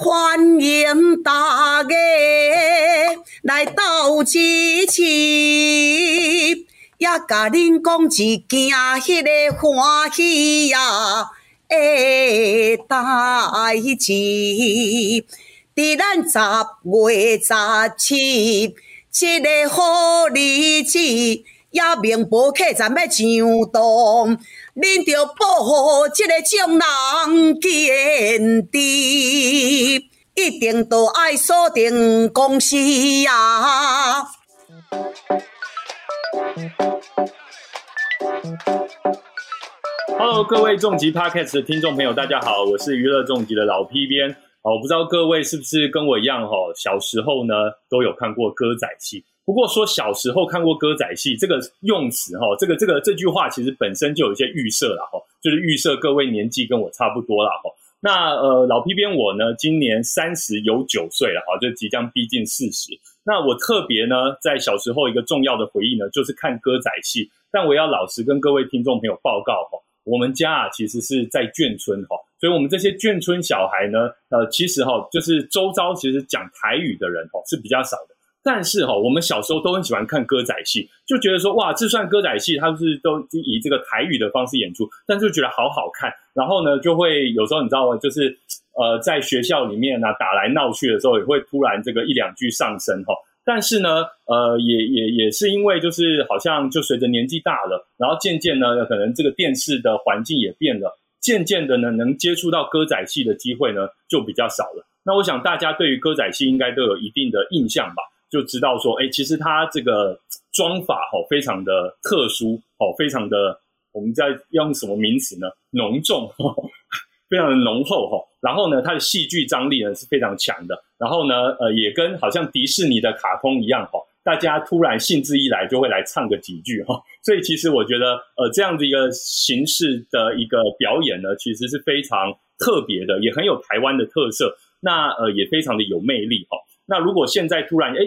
欢迎大家来到支持，也甲恁讲一件迄个欢喜呀的代志。伫咱十月十七，这个好日子，也名博客站要上当，恁着保护这个众人坚持，一定都爱锁定公司呀。Hello，各位重疾 Podcast 的听众朋友，大家好，我是娱乐重疾的老 P 编。哦，我不知道各位是不是跟我一样哈，小时候呢都有看过歌仔戏。不过说小时候看过歌仔戏这个用词哈，这个这个这句话其实本身就有一些预设了哈，就是预设各位年纪跟我差不多了哈。那呃老 P 边我呢，今年三十有九岁了哈，就即将逼近四十。那我特别呢，在小时候一个重要的回忆呢，就是看歌仔戏。但我要老实跟各位听众朋友报告哈，我们家啊其实是在眷村哈。所以，我们这些眷村小孩呢，呃，其实哈，就是周遭其实讲台语的人哈是比较少的。但是哈，我们小时候都很喜欢看歌仔戏，就觉得说哇，这算歌仔戏，它是都以这个台语的方式演出，但是觉得好好看。然后呢，就会有时候你知道吗？就是呃，在学校里面呢打来闹去的时候，也会突然这个一两句上升哈。但是呢，呃，也也也是因为就是好像就随着年纪大了，然后渐渐呢，可能这个电视的环境也变了。渐渐的呢，能接触到歌仔戏的机会呢，就比较少了。那我想大家对于歌仔戏应该都有一定的印象吧，就知道说，哎，其实它这个妆法哈，非常的特殊哦，非常的，我们在用什么名词呢？浓重，非常的浓厚哈。然后呢，它的戏剧张力呢是非常强的。然后呢，呃，也跟好像迪士尼的卡通一样哈。大家突然兴致一来，就会来唱个几句哈，所以其实我觉得，呃，这样的一个形式的一个表演呢，其实是非常特别的，也很有台湾的特色，那呃也非常的有魅力哈。那如果现在突然哎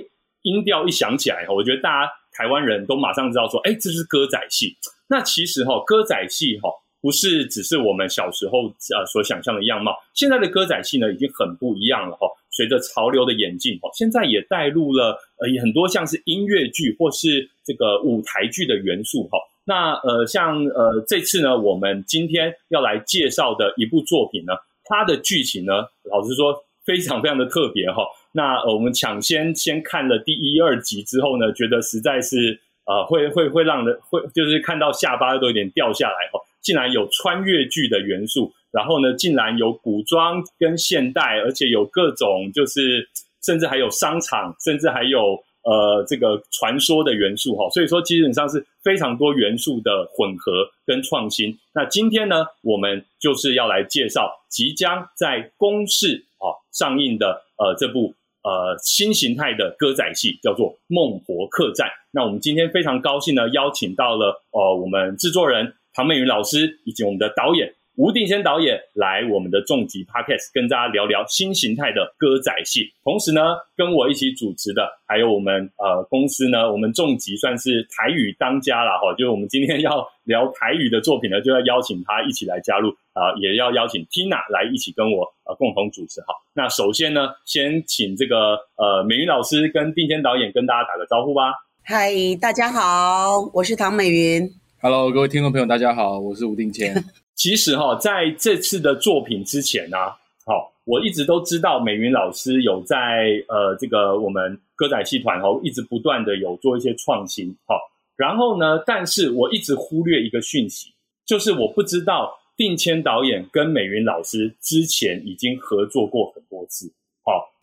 音调一响起来哈，我觉得大家台湾人都马上知道说，哎，这是歌仔戏。那其实哈，歌仔戏哈不是只是我们小时候呃所想象的样貌，现在的歌仔戏呢已经很不一样了哈。随着潮流的演进，哦，现在也带入了呃很多像是音乐剧或是这个舞台剧的元素，哈。那呃像呃这次呢，我们今天要来介绍的一部作品呢，它的剧情呢，老实说非常非常的特别，哈。那我们抢先先看了第一二集之后呢，觉得实在是呃会会会让人会就是看到下巴都有点掉下来，哦。竟然有穿越剧的元素。然后呢，竟然有古装跟现代，而且有各种，就是甚至还有商场，甚至还有呃这个传说的元素哈。所以说基本上是非常多元素的混合跟创新。那今天呢，我们就是要来介绍即将在公视啊上映的呃这部呃新形态的歌仔戏，叫做《孟婆客栈》。那我们今天非常高兴呢，邀请到了呃我们制作人唐美云老师以及我们的导演。吴定谦导演来我们的重疾 podcast 跟大家聊聊新形态的歌仔戏，同时呢，跟我一起主持的还有我们呃公司呢，我们重疾算是台语当家了哈，就是我们今天要聊台语的作品呢，就要邀请他一起来加入啊，也要邀请 Tina 来一起跟我呃共同主持哈。那首先呢，先请这个呃美云老师跟定谦导演跟大家打个招呼吧。嗨，大家好，我是唐美云。Hello，各位听众朋友，大家好，我是吴定谦。其实哈，在这次的作品之前呢，好，我一直都知道美云老师有在呃这个我们歌仔戏团哦，一直不断的有做一些创新，好，然后呢，但是我一直忽略一个讯息，就是我不知道定谦导演跟美云老师之前已经合作过很多次，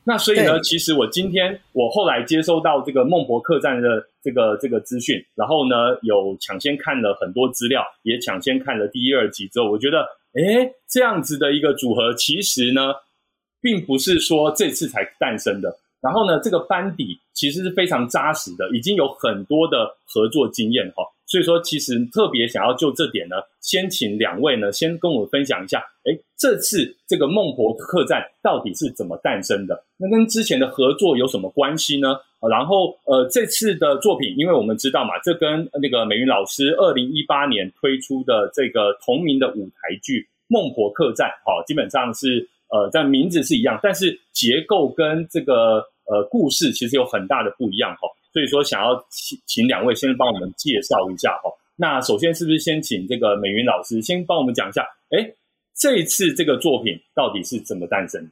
那所以呢，其实我今天我后来接收到这个孟婆客栈的这个这个资讯，然后呢有抢先看了很多资料，也抢先看了第一二集之后，我觉得，哎，这样子的一个组合，其实呢，并不是说这次才诞生的。然后呢，这个班底其实是非常扎实的，已经有很多的合作经验哈。所以说，其实特别想要就这点呢，先请两位呢，先跟我分享一下，哎，这次这个孟婆客栈到底是怎么诞生的？那跟之前的合作有什么关系呢？然后，呃，这次的作品，因为我们知道嘛，这跟那个美云老师二零一八年推出的这个同名的舞台剧《孟婆客栈》，好，基本上是呃，在名字是一样，但是结构跟这个呃故事其实有很大的不一样哈。所以说，想要请请两位先帮我们介绍一下哈。那首先是不是先请这个美云老师先帮我们讲一下？哎，这次这个作品到底是怎么诞生？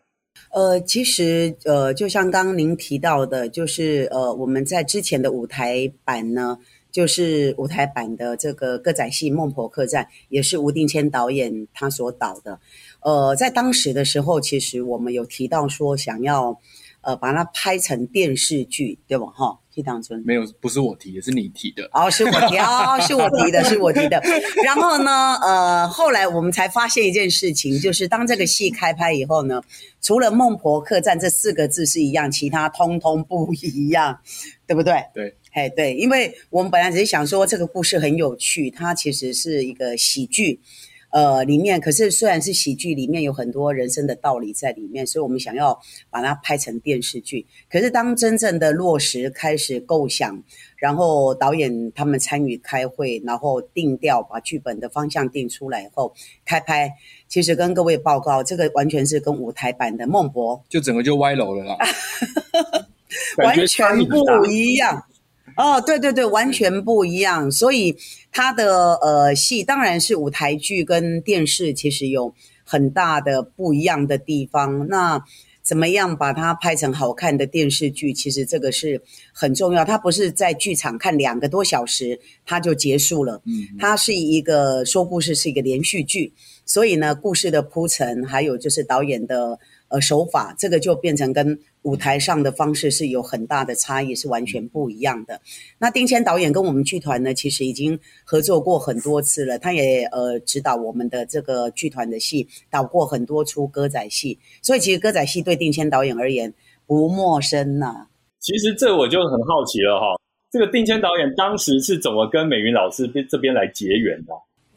呃，其实呃，就像刚刚您提到的，就是呃，我们在之前的舞台版呢，就是舞台版的这个歌仔戏《孟婆客栈》，也是吴定谦导演他所导的。呃，在当时的时候，其实我们有提到说想要呃把它拍成电视剧，对吧？哈。没有，不是我提的，是你提的。哦，是我提哦，是我提的，是我提的。然后呢，呃，后来我们才发现一件事情，就是当这个戏开拍以后呢，除了“孟婆客栈”这四个字是一样，其他通通不一样，对不对？对，哎，对，因为我们本来只是想说这个故事很有趣，它其实是一个喜剧。呃，里面可是虽然是喜剧，里面有很多人生的道理在里面，所以我们想要把它拍成电视剧。可是当真正的落实开始构想，然后导演他们参与开会，然后定调，把剧本的方向定出来以后开拍，其实跟各位报告，这个完全是跟舞台版的《孟博》就整个就歪楼了啦，完全不一样。哦，对对对，完全不一样。所以他的呃戏当然是舞台剧跟电视其实有很大的不一样的地方。那怎么样把它拍成好看的电视剧？其实这个是很重要。它不是在剧场看两个多小时它就结束了，嗯，它是一个说故事是一个连续剧，所以呢，故事的铺陈还有就是导演的。呃，手法这个就变成跟舞台上的方式是有很大的差异，是完全不一样的。那丁谦导演跟我们剧团呢，其实已经合作过很多次了，他也呃指导我们的这个剧团的戏，导过很多出歌仔戏，所以其实歌仔戏对丁谦导演而言不陌生呐。其实这我就很好奇了哈，这个丁谦导演当时是怎么跟美云老师这边来结缘的？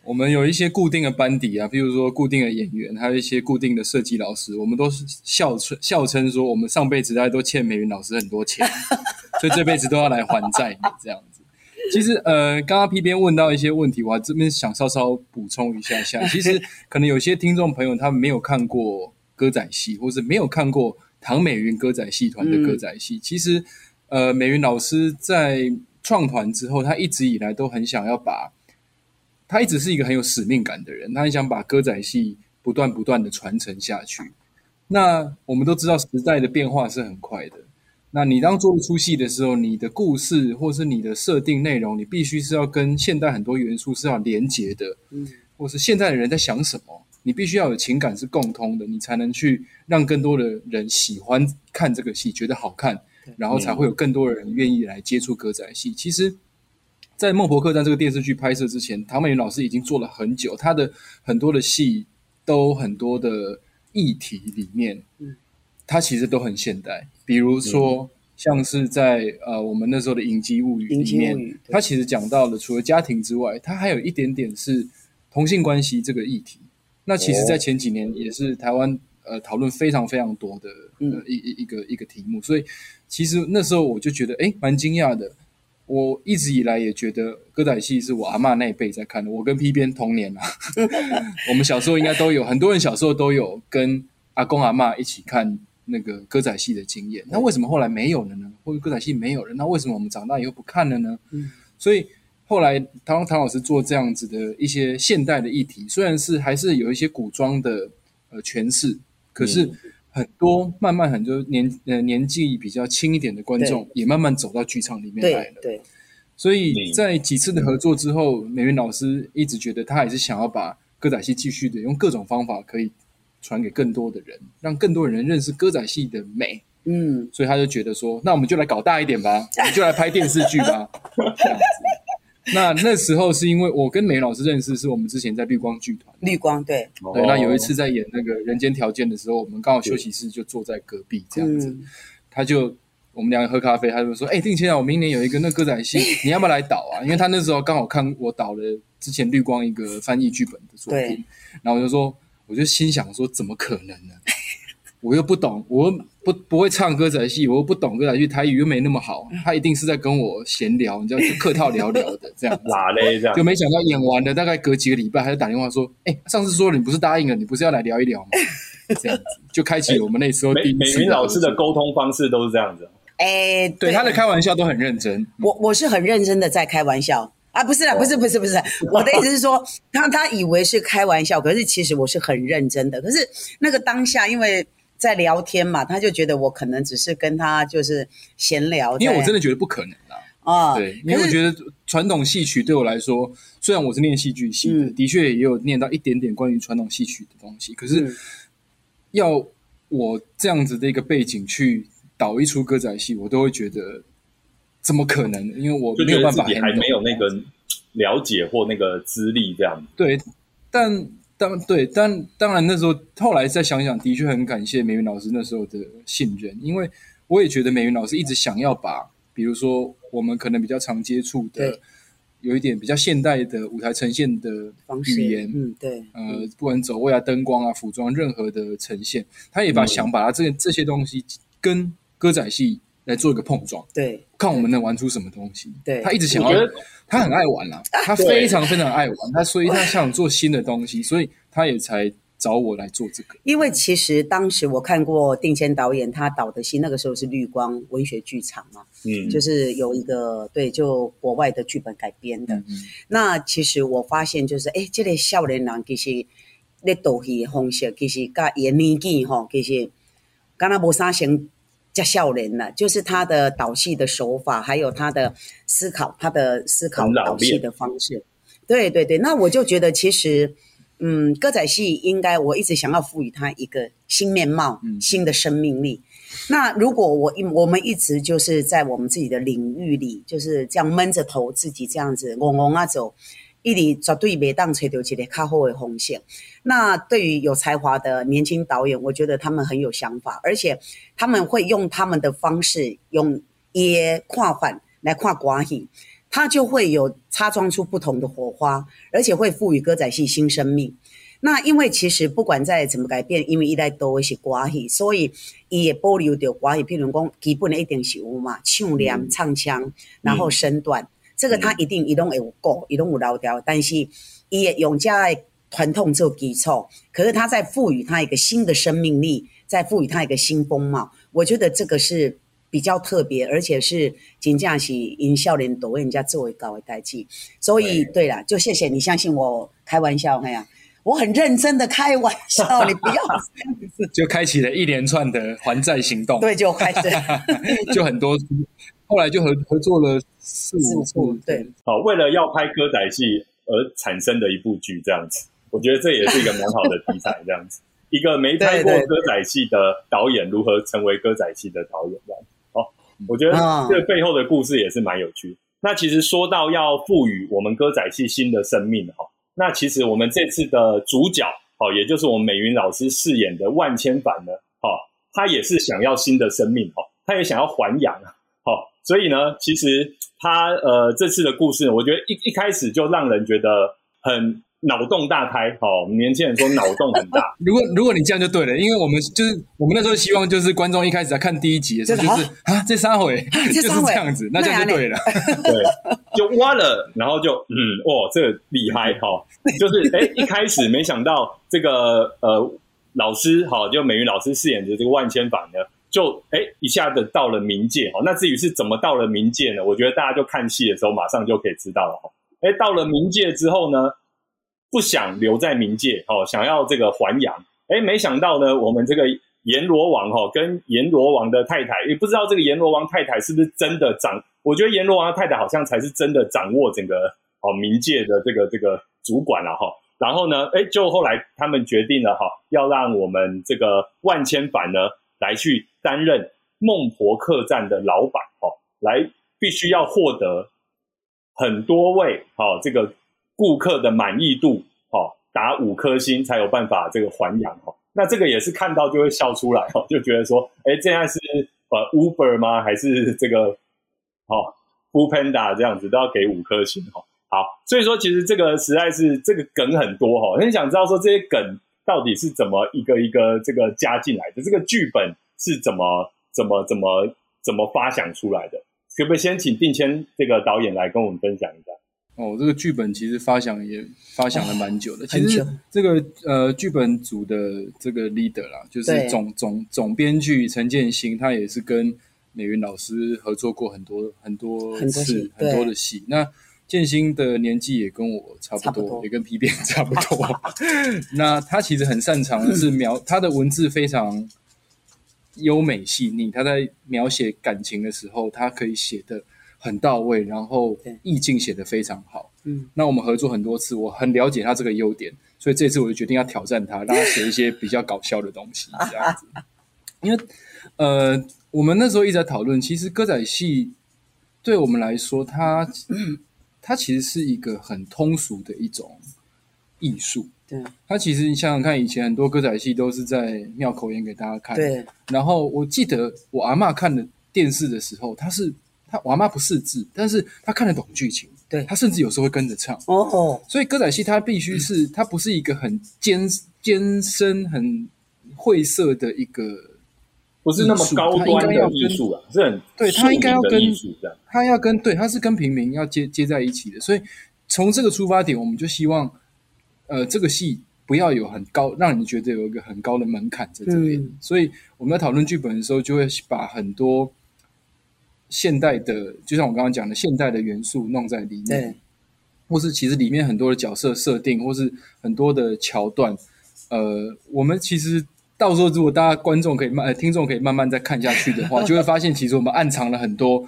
我们有一些固定的班底啊，比如说固定的演员，还有一些固定的设计老师，我们都是笑称笑称说，我们上辈子大家都欠美云老师很多钱，所以这辈子都要来还债这样子。其实呃，刚刚 P 边问到一些问题，我这边想稍稍补充一下下。其实可能有些听众朋友他们没有看过歌仔戏，或是没有看过唐美云歌仔戏团的歌仔戏。其实呃，美云老师在创团之后，他一直以来都很想要把。他一直是一个很有使命感的人，他很想把歌仔戏不断不断的传承下去。那我们都知道时代的变化是很快的。那你当做一出戏的时候，你的故事或是你的设定内容，你必须是要跟现代很多元素是要连结的，嗯，或是现在的人在想什么，你必须要有情感是共通的，你才能去让更多的人喜欢看这个戏，觉得好看，然后才会有更多的人愿意来接触歌仔戏。其实。在《孟婆客栈》这个电视剧拍摄之前，唐美云老师已经做了很久，她的很多的戏都很多的议题里面，嗯，她其实都很现代。比如说，像是在呃我们那时候的《影集物语》里面，他其实讲到了除了家庭之外，他还有一点点是同性关系这个议题。那其实，在前几年也是台湾呃讨论非常非常多的呃一一一个一个题目，所以其实那时候我就觉得哎蛮惊讶的。我一直以来也觉得歌仔戏是我阿妈那一辈在看的。我跟 P 边同年啊，我们小时候应该都有很多人小时候都有跟阿公阿妈一起看那个歌仔戏的经验。那为什么后来没有了呢？或者歌仔戏没有了？那为什么我们长大以后不看了呢？所以后来唐唐老师做这样子的一些现代的议题，虽然是还是有一些古装的呃诠释，可是。很多慢慢很多年呃年纪比较轻一点的观众也慢慢走到剧场里面来了。对，所以在几次的合作之后，美云老师一直觉得他还是想要把歌仔戏继续的用各种方法可以传给更多的人，让更多人认识歌仔戏的美。嗯，所以他就觉得说，那我们就来搞大一点吧，我们就来拍电视剧吧，这样子。那那时候是因为我跟梅老师认识，是我们之前在绿光剧团。绿光对对，那有一次在演那个人间条件的时候，我们刚好休息室就坐在隔壁这样子。他就我们两个喝咖啡，他就说：“哎，定谦啊，我明年有一个那歌仔戏，你要不要来导啊？”因为他那时候刚好看我导了之前绿光一个翻译剧本的作品，然后我就说，我就心想说，怎么可能呢？我又不懂，我不不会唱歌仔戏，我又不懂歌仔戏，台语又没那么好，他一定是在跟我闲聊，你知道，就客套聊聊的 这样。哪嘞？这样就没想到演完了，大概隔几个礼拜，他就打电话说：“哎，上次说你不是答应了，你不是要来聊一聊吗？” 这样子就开启了我们那时候第美美一次云老师的沟通方式都是这样子。哎，对他的开玩笑都很认真，我我是很认真的在开玩笑啊，不是啦，不是不是不是，我的意思是说，他他以为是开玩笑，可是其实我是很认真的。可是那个当下，因为在聊天嘛，他就觉得我可能只是跟他就是闲聊，因为我真的的觉得不可能啊。啊，对，因为我觉得传统戏曲对我来说，虽然我是念戏剧系的，嗯的确也有念到一点点关于传统戏曲的东西，可是嗯要我这样子的一个背景去导一出歌仔戏，我都会觉得怎么可能？因为我没有办法还没有那个了解或那个资历这样子。对，但当对，但当然那时候后来再想想，的确很感谢美云老师那时候的信任，因为我也觉得美云老师一直想要把，比如说我们可能比较常接触的，有一点比较现代的舞台呈现的语言，嗯，对，呃，不管走位啊、灯光啊、服装，任何的呈现，他也把嗯。想把它这这些东西跟歌仔戏来做一个碰撞，对看我们能玩出什么东西。对他一直想要他很爱玩啦，他非常非常爱玩，他所以他想做新的东西，所以他也才找我来做这个。因为其实当时我看过定谦导演他导的戏，那个时候是绿光文学剧场嘛，嗯，就是有一个对，就国外的剧本改编的。嗯嗯那其实我发现就是，诶，这个少年郎其实那导戏的方式，其实甲伊的年纪吼，其实敢若无啥像叫笑脸了，就是他的导戏的手法，还有他的思考，他的思考导戏的方式。对对对，那我就觉得其实，嗯，歌仔戏应该我一直想要赋予它一个新面貌、嗯新的生命力。那如果我一我们一直就是在我们自己的领域里，就是这样闷着头自己这样子嗡嗡啊走，一直绝对没当吹到一个较好的风险。那对于有才华的年轻导演，我觉得他们很有想法，而且他们会用他们的方式，用也看法来跨寡戏，他就会有擦撞出不同的火花，而且会赋予歌仔戏新生命。那因为其实不管再怎么改变，因为一代都会是歌戏，所以伊也保留着歌戏，譬如讲基本的一定是有嘛，唱念、嗯唱腔，然后身段，这个他一定伊拢会有顾，伊拢有老调，但是伊也用家的传统做基础，可是他在赋予他一个新的生命力，在赋予他一个新风貌，我觉得这个是比较特别，而且是真正是因少年导演人家作为高的代际。所以对。啦，就谢谢你相信我，开玩笑那样，我很认真的开玩笑，你不要这样子，就开启了一连串的还债行动，对，就开始。就很多，后来就合合作了四四五部对，好，为了要拍歌仔戏而产生的一部剧，这样子，我觉得这也是一个蛮好的题材，这样子。一个没拍过歌仔戏的导演如何成为歌仔戏的导演，这样子。哦，我觉得啊这背后的故事也是蛮有趣。那其实说到要赋予我们歌仔戏新的生命，哈，那其实我们这次的主角，哦，也就是我们美云老师饰演的万千凡呢，哦，他也是想要新的生命，哦，他也想要还阳啊，哦，所以呢，其实他呃这次的故事，我觉得一一开始就让人觉得很脑洞大开，好，我们年轻人说脑洞很大，如果如果你这样就对了，因为我们就是我们那时候希望就是观众一开始在看第一集的时候，就就是是啊这三回就是 这三回这样子，那这样就对了。对，就挖了，然后就嗯，哇，这个厉害哈、哦，就是哎，一开始没想到这个呃老师好、就美云老师饰演的这个万千法呢，就哎一下子到了冥界哈、那至于是怎么到了冥界呢？我觉得大家就看戏的时候马上就可以知道了哈、哎，到了冥界之后呢，不想留在冥界哦，想要这个还阳，哎，没想到呢，我们这个阎罗王哈、跟阎罗王的太太，也不知道这个阎罗王太太是不是真的掌，我觉得阎罗王的太太好像才是真的掌握整个哦冥界的这个这个主管了、哈。然后呢，哎，就后来他们决定了哈，要让我们这个万千凡呢来去担任孟婆客栈的老板哦，来必须要获得很多位哦这个顾客的满意度哦达五颗星才有办法这个还阳哦。那这个也是看到就会笑出来哦，就觉得说，哎，这样是呃 Uber 吗？还是这个哦 f o o Panda 这样子都要给五颗星哦。好，所以说其实这个实在是这个梗很多哈、哦，很想知道说这些梗到底是怎么一个一个这个加进来的，这个剧本是怎么怎么怎么怎么发想出来的？可不可以先请定谦这个导演来跟我们分享一下？哦，这个剧本其实发想也发想了蛮久的。其实这个呃剧本组的这个 leader 啦，就是总总总编剧陈建新，他也是跟美云老师合作过很多很多很多戏次很多的戏。那建新的年纪也跟我差不多，不多也跟皮鞭差不多。那他其实很擅长的是描他的文字非常优美细腻，他在描写感情的时候，他可以写的很到位，然后意境写得非常好。嗯，那我们合作很多次，我很了解他这个优点，所以这次我就决定要挑战他，让他写一些比较搞笑的东西，这样子。因为呃，我们那时候一直在讨论，其实歌仔戏对我们来说，它它其实是一个很通俗的一种艺术。对它其实你想想看，以前很多歌仔戏都是在庙口演给大家看，对然后我记得我阿嬷看的电视的时候，她是她我阿嬷不识字，但是他看得懂剧情，对他甚至有时候会跟着唱。哦哦，所以歌仔戏它必须是它不是一个很艰艰深、很晦涩的一个，不是那么高端的艺术啊，是很对他应该要跟艺术这样。它要跟对他是跟平民要接接在一起的。所以从这个出发点，我们就希望，呃，这个戏不要有很高，让你觉得有一个很高的门槛在这边。嗯所以我们在讨论剧本的时候，就会把很多现代的，就像我刚刚讲的现代的元素弄在里面。或是其实里面很多的角色设定，或是很多的桥段，呃，我们其实到时候如果大家观众可以慢，呃，听众可以慢慢再看下去的话，就会发现其实我们暗藏了很多，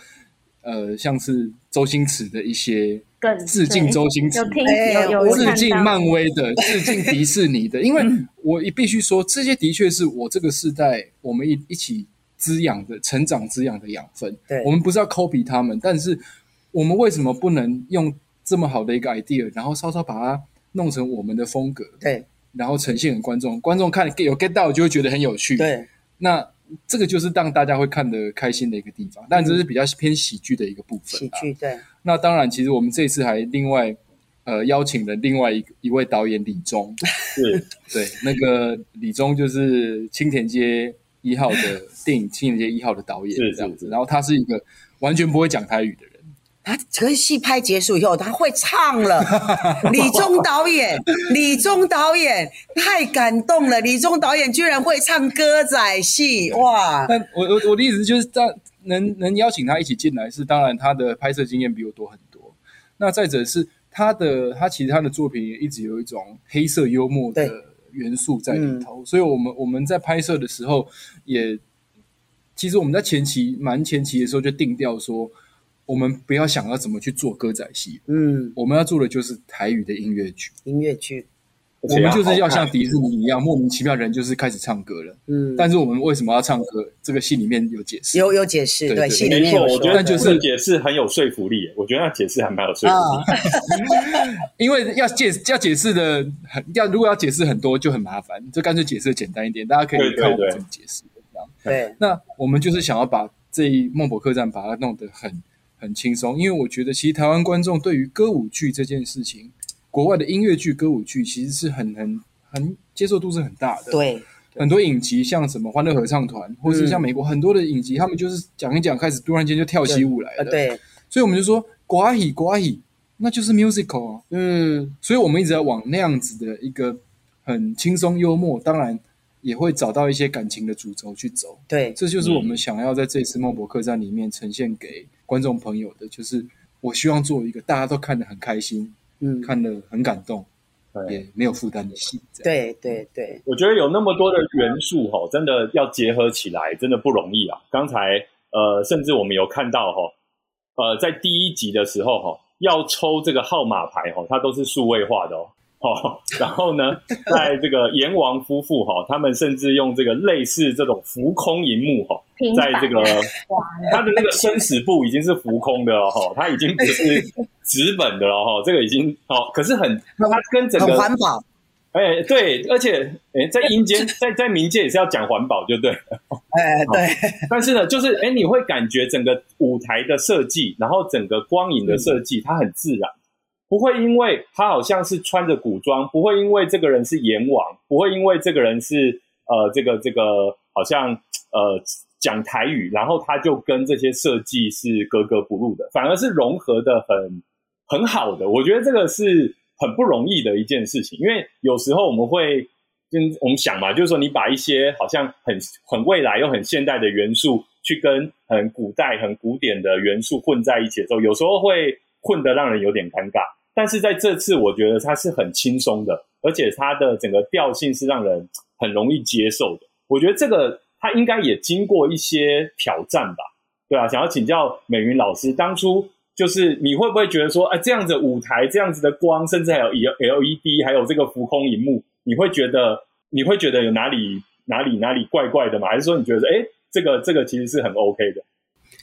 呃，像是周星驰的一些更致敬周星驰致敬漫威的，致敬迪士尼的，因为我也必须说，这些的确是我这个时代我们一一起滋养的、成长滋养的养分。对我们不是要 copy 他们，但是我们为什么不能用这么好的一个 idea，然后稍稍把它弄成我们的风格，对然后呈现给观众，观众看有 get 到就会觉得很有趣。，对那这个就是让大家会看得开心的一个地方，但这是比较偏喜剧的一个部分、啊。喜剧对那当然，其实我们这次还另外呃邀请了另外一一位导演李忠，是对，那个李忠就是青田街一号的电影《青田街一号》的导演这样子，然后他是一个完全不会讲台语的人，他可是戏拍结束以后，他会唱了。李忠导演，李忠导演太感动了。李忠导演居然会唱歌仔戏，哇！但我我我的意思就是，在能能邀请他一起进来，是当然他的拍摄经验比我多很多。那再者是他的他其实他的作品也一直有一种黑色幽默的对元素在里头，所以我们我们在拍摄的时候也，其实我们在前期蛮前期的时候就定调说，我们不要想要怎么去做歌仔戏，嗯，我们要做的就是台语的音乐剧，音乐剧，我们就是要像迪士尼一样莫名其妙人就是开始唱歌了。嗯，但是我们为什么要唱歌？这个戏里面有解释。有有解释，对，戏里，面有，我觉得就是解释很有说服力。我觉得那解释还蛮有说服力。啊，因为要解要解释的很要，如果要解释很多就很麻烦，就干脆解释的简单一点，大家可以看我怎么解释。这样，对，那我们就是想要把这一孟婆客栈把它弄得很很轻松，因为我觉得其实台湾观众对于歌舞剧这件事情，国外的音乐剧、歌舞剧其实是很很很接受度是很大的。，对，很多影集像什么《欢乐合唱团》，或是像美国很多的影集，他们就是讲一讲，开始突然间就跳起舞来了。，呃对，所以我们就说寡喜寡喜，那就是 musical 啊。嗯，所以我们一直在往那样子的一个很轻松幽默，当然也会找到一些感情的主轴去走。对，这就是我们想要在这次孟博客栈里面呈现给观众朋友的，就是我希望做一个大家都看得很开心、嗯，看得很感动，也没有负担的戏。对对对，我觉得有那么多的元素哈，真的要结合起来，真的不容易啊。刚才呃，甚至我们有看到哈，呃，在第一集的时候哈，要抽这个号码牌哈，它都是数位化的哦。哦，然后呢，在这个阎王夫妇哈，他们甚至用这个类似这种浮空荧幕哈，在这个哇，他的那个生死簿已经是浮空的了哈，它已经不是纸本的了哈，这个已经哦，可是很它跟整很个环保，哎对，而且哎在阴间 在在民间也是要讲环保，就对了。哎，对，但是呢，就是哎你会感觉整个舞台的设计，然后整个光影的设计，它很自然，不会因为他好像是穿着古装，不会因为这个人是阎王，不会因为这个人是呃这个这个好像呃讲台语，然后他就跟这些设计是格格不入的，反而是融合的很很好的。我觉得这个是很不容易的一件事情，因为有时候我们会跟我们想嘛，就是说你把一些好像很很未来又很现代的元素，去跟很古代、很古典的元素混在一起的时候，有时候会混得让人有点尴尬。但是在这次，我觉得它是很轻松的，而且它的整个调性是让人很容易接受的。我觉得这个它应该也经过一些挑战吧，对啊。想要请教美云老师，当初就是你会不会觉得说，哎，这样子舞台、这样子的光，甚至还有 L LED，还有这个浮空荧幕，你会觉得你会觉得有哪里哪里哪里怪怪的吗？还是说你觉得，哎，这个这个其实是很 OK 的？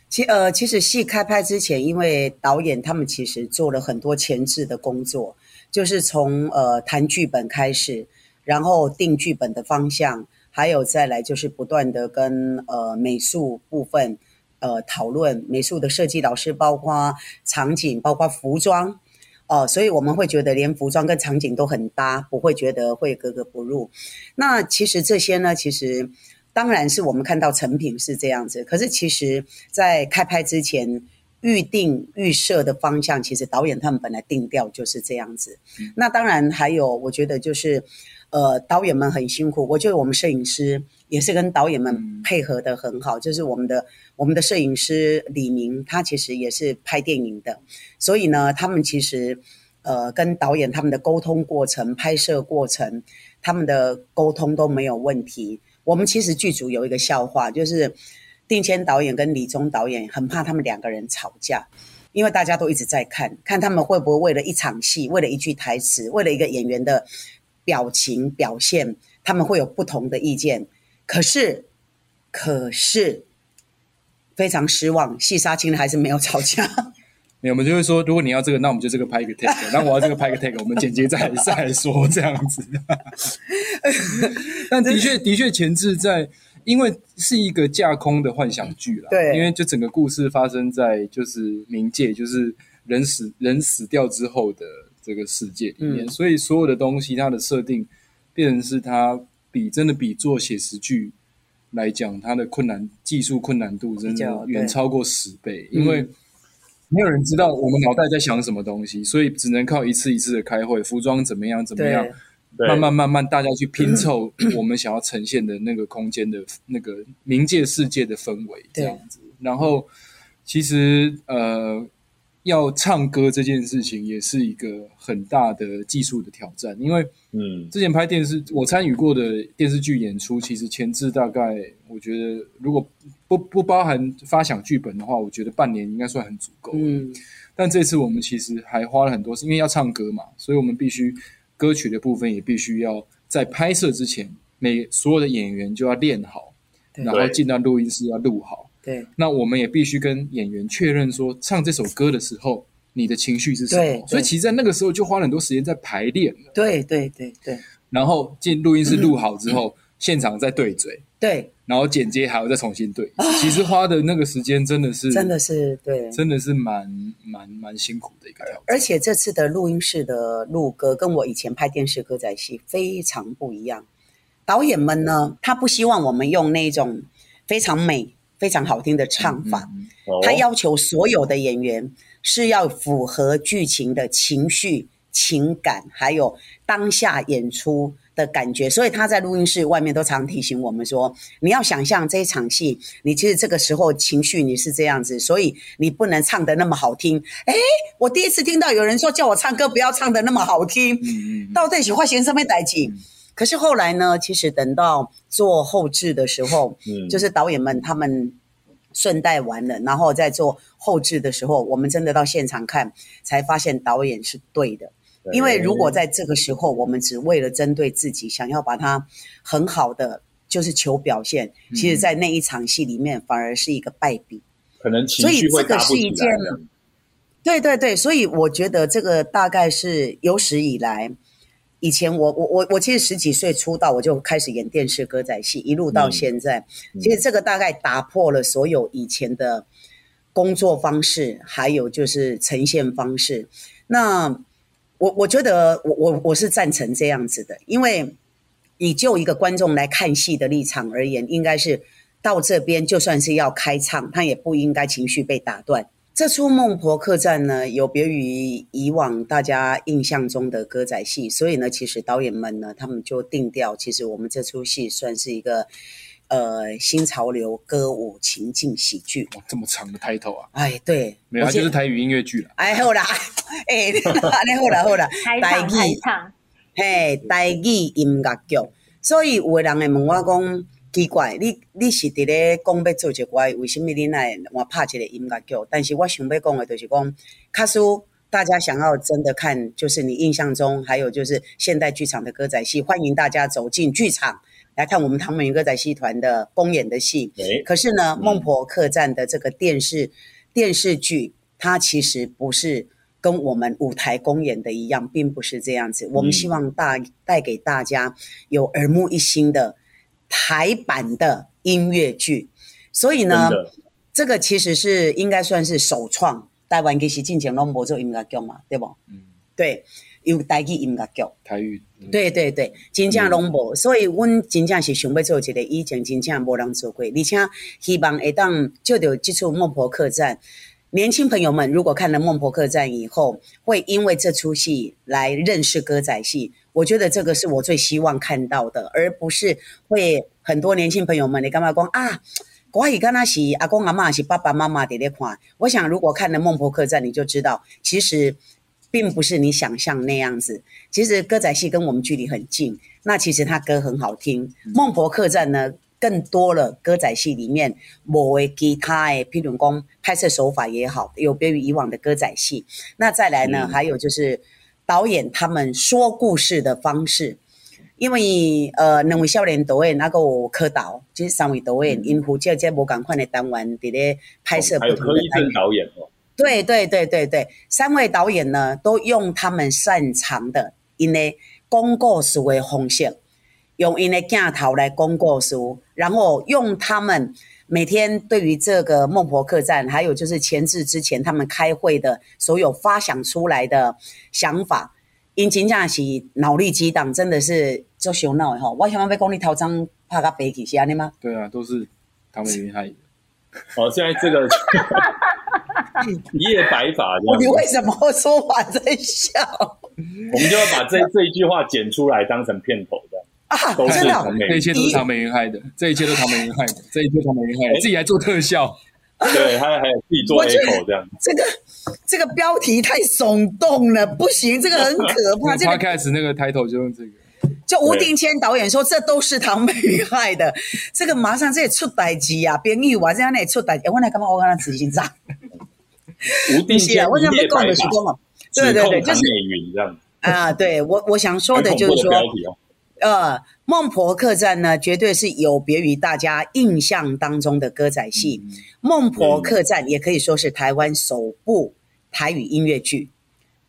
其呃，其实戏开拍之前，因为导演他们其实做了很多前置的工作，就是从呃谈剧本开始，然后定剧本的方向，还有再来就是不断的跟呃美术部分呃讨论美术的设计老师，包括场景，包括服装哦，所以我们会觉得连服装跟场景都很搭，不会觉得会格格不入。那其实这些呢，其实。当然是我们看到成品是这样子，可是其实，在开拍之前预定预设的方向，其实导演他们本来定调就是这样子。那当然还有，我觉得就是，呃，导演们很辛苦。我觉得我们摄影师也是跟导演们配合的很好，就是我们的我们的摄影师李明，他其实也是拍电影的，所以呢，他们其实呃跟导演他们的沟通过程、拍摄过程，他们的沟通都没有问题。我们其实剧组有一个笑话，就是定谦导演跟李宗导演很怕他们两个人吵架，因为大家都一直在看，看他们会不会为了一场戏、为了一句台词、为了一个演员的表情表现，他们会有不同的意见。可是，可是非常失望，戏杀青了还是没有吵架。我们就会说，如果你要这个，那我们就这个拍一个 take，那我要这个拍个 take，我们剪接再再说这样子。但的确，的确前置在，因为是一个架空的幻想剧啦。对，因为就整个故事发生在就是冥界，就是人死人死掉之后的这个世界里面，所以所有的东西它的设定，变成是它比真的比做写实剧来讲，它的困难技术困难度真的远超过十倍，因为。没有人知道我们脑袋在想什么东西，所以只能靠一次一次的开会，服装怎么样怎么样，慢慢慢慢大家去拼凑我们想要呈现的那个空间的那个冥界世界的氛围这样子。然后其实呃。要唱歌这件事情也是一个很大的技术的挑战，因为嗯，之前拍电视我参与过的电视剧演出，其实前置大概我觉得如果不不包含发想剧本的话，我觉得半年应该算很足够。嗯，但这次我们其实还花了很多，是因为要唱歌嘛，所以我们必须歌曲的部分也必须要在拍摄之前，每所有的演员就要练好，然后进到录音室要录好。对，那我们也必须跟演员确认说，唱这首歌的时候，你的情绪是什么。所以，其实，在那个时候就花了很多时间在排练了。对对对对。然后进录音室录好之后，现场再对嘴。对。然后剪接还要再重新对。其实花的那个时间真的是，真的是对，真的是蛮蛮蛮辛苦的一个挑战。而且这次的录音室的录歌，跟我以前拍电视歌仔戏非常不一样。导演们呢，他不希望我们用那种非常美。非常好听的唱法，他要求所有的演员是要符合剧情的情绪、情感，还有当下演出的感觉。所以他在录音室外面都常提醒我们说：“你要想象这一场戏，你其实这个时候情绪你是这样子，所以你不能唱的那么好听。”哎，我第一次听到有人说叫我唱歌不要唱的那么好听，到底喜欢先生没带劲。可是后来呢？其实等到做后置的时候，嗯，就是导演们他们顺带完了，然后再做后置的时候，我们真的到现场看，才发现导演是对的。因为如果在这个时候，我们只为了针对自己，想要把它很好的就是求表现，其实，在那一场戏里面，反而是一个败笔。可能情绪会是一件，对对对，所以我觉得这个大概是有史以来。以前我我我我其实十几岁出道，我就开始演电视歌仔戏，一路到现在。其实这个大概打破了所有以前的工作方式，还有就是呈现方式。那我我觉得我我我是赞成这样子的，因为以就一个观众来看戏的立场而言，应该是到这边就算是要开唱，他也不应该情绪被打断。这出《孟婆客栈》呢，有别于以往大家印象中的歌仔戏，所以呢，其实导演们呢，他们就定调，其实我们这出戏算是一个呃新潮流歌舞情境喜剧。哇，这么长的 title 啊！哎，对，没有，它就是台语音乐剧了。哎，好啦，哎，安尼好啦，好啦，开场开场，嘿，台语音乐剧，所以有的人会问我讲，奇怪，你你是伫咧讲要做一个为什么你来我拍一个音乐剧？但是我想要讲的就是讲，卡叔大家想要真的看，就是你印象中还有就是现代剧场的歌仔戏，欢迎大家走进剧场来看我们唐美云歌仔戏团的公演的戏。哎，可是呢，嗯孟婆客栈的这个电视电视剧，它其实不是跟我们舞台公演的一样，并不是这样子。我们嗯希望大带给大家有耳目一新的台版的音乐剧，所以呢，的，这个其实是应该算是首创。台湾其实进前拢无做音乐剧嘛，对不？嗯，对，有台语音乐剧。台语。嗯，对对对，真正拢无，所以阮真正是想要做一个以前真正无人做过，而且希望会当就着这出《孟婆客栈》，年轻朋友们如果看了《孟婆客栈》以后，会因为这出戏来认识歌仔戏，我觉得这个是我最希望看到的，而不是会很多年轻朋友们你干嘛讲啊？国语敢若是阿公阿嬷是爸爸妈妈的那款，我想如果看了《孟婆客栈》，你就知道其实并不是你想象那样子。其实歌仔戏跟我们距离很近，那其实他歌很好听。孟婆客栈呢，更多了歌仔戏里面某位吉他的，譬如工拍摄手法也好，有别于以往的歌仔戏。那再来呢，嗯还有就是导演他们说故事的方式。因为呃，两位少年导演那个有柯导，就是三位导演，因负责这无共款的单元，伫咧拍摄不有柯一同的。导演哦，对对对对对，三位导演呢都用他们擅长的因为讲故事的方式，用因的镜头来讲故事，然后用他们每天对于这个孟婆客栈，还有就是前置之前他们开会的所有发想出来的想法，因真正是脑力激荡，真的是做烧脑的吼。我想要要讲你头张拍到飞起是安尼吗？对啊，都是他们厉害的。哦，现在这个一夜白发你为什么说话在笑我们就要把这这一句话剪出来当成片头的，啊？都是真的这一切都是唐美云害的，这一切都是唐美云害的，这一切都是唐美云害的，自己还做特效。对，还有还有自己做我觉得 echo 这样，这个这个标题太耸动了，不行，这个很可怕。这个 Podcast 那个 title 就用这个，就吴定谦导演说，这都是唐美云害的，这个马上这也出代志啊，朋友啊，这样也出代志。我来干嘛？我跟他执行长，吴定谦我想一夜要讲的是白发，讲哦，对对对，就是唐美云这样，啊，对我我想说的就是说，标题哦，呃，孟婆客栈呢，绝对是有别于大家印象当中的歌仔戏。孟婆客栈也可以说是台湾首部台语音乐剧。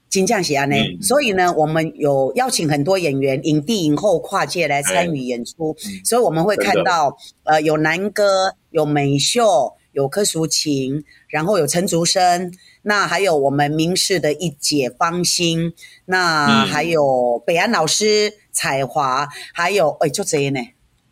金匠喜安呢，嗯所以呢，我们有邀请很多演员，影帝、影后跨界来参与演出，所以我们会看到，呃，有南哥，有美秀，有柯淑琴，然后有陈竹生，那还有我们明视的一姐方心，那嗯。还有北安老师彩华，还有哎，就这呢，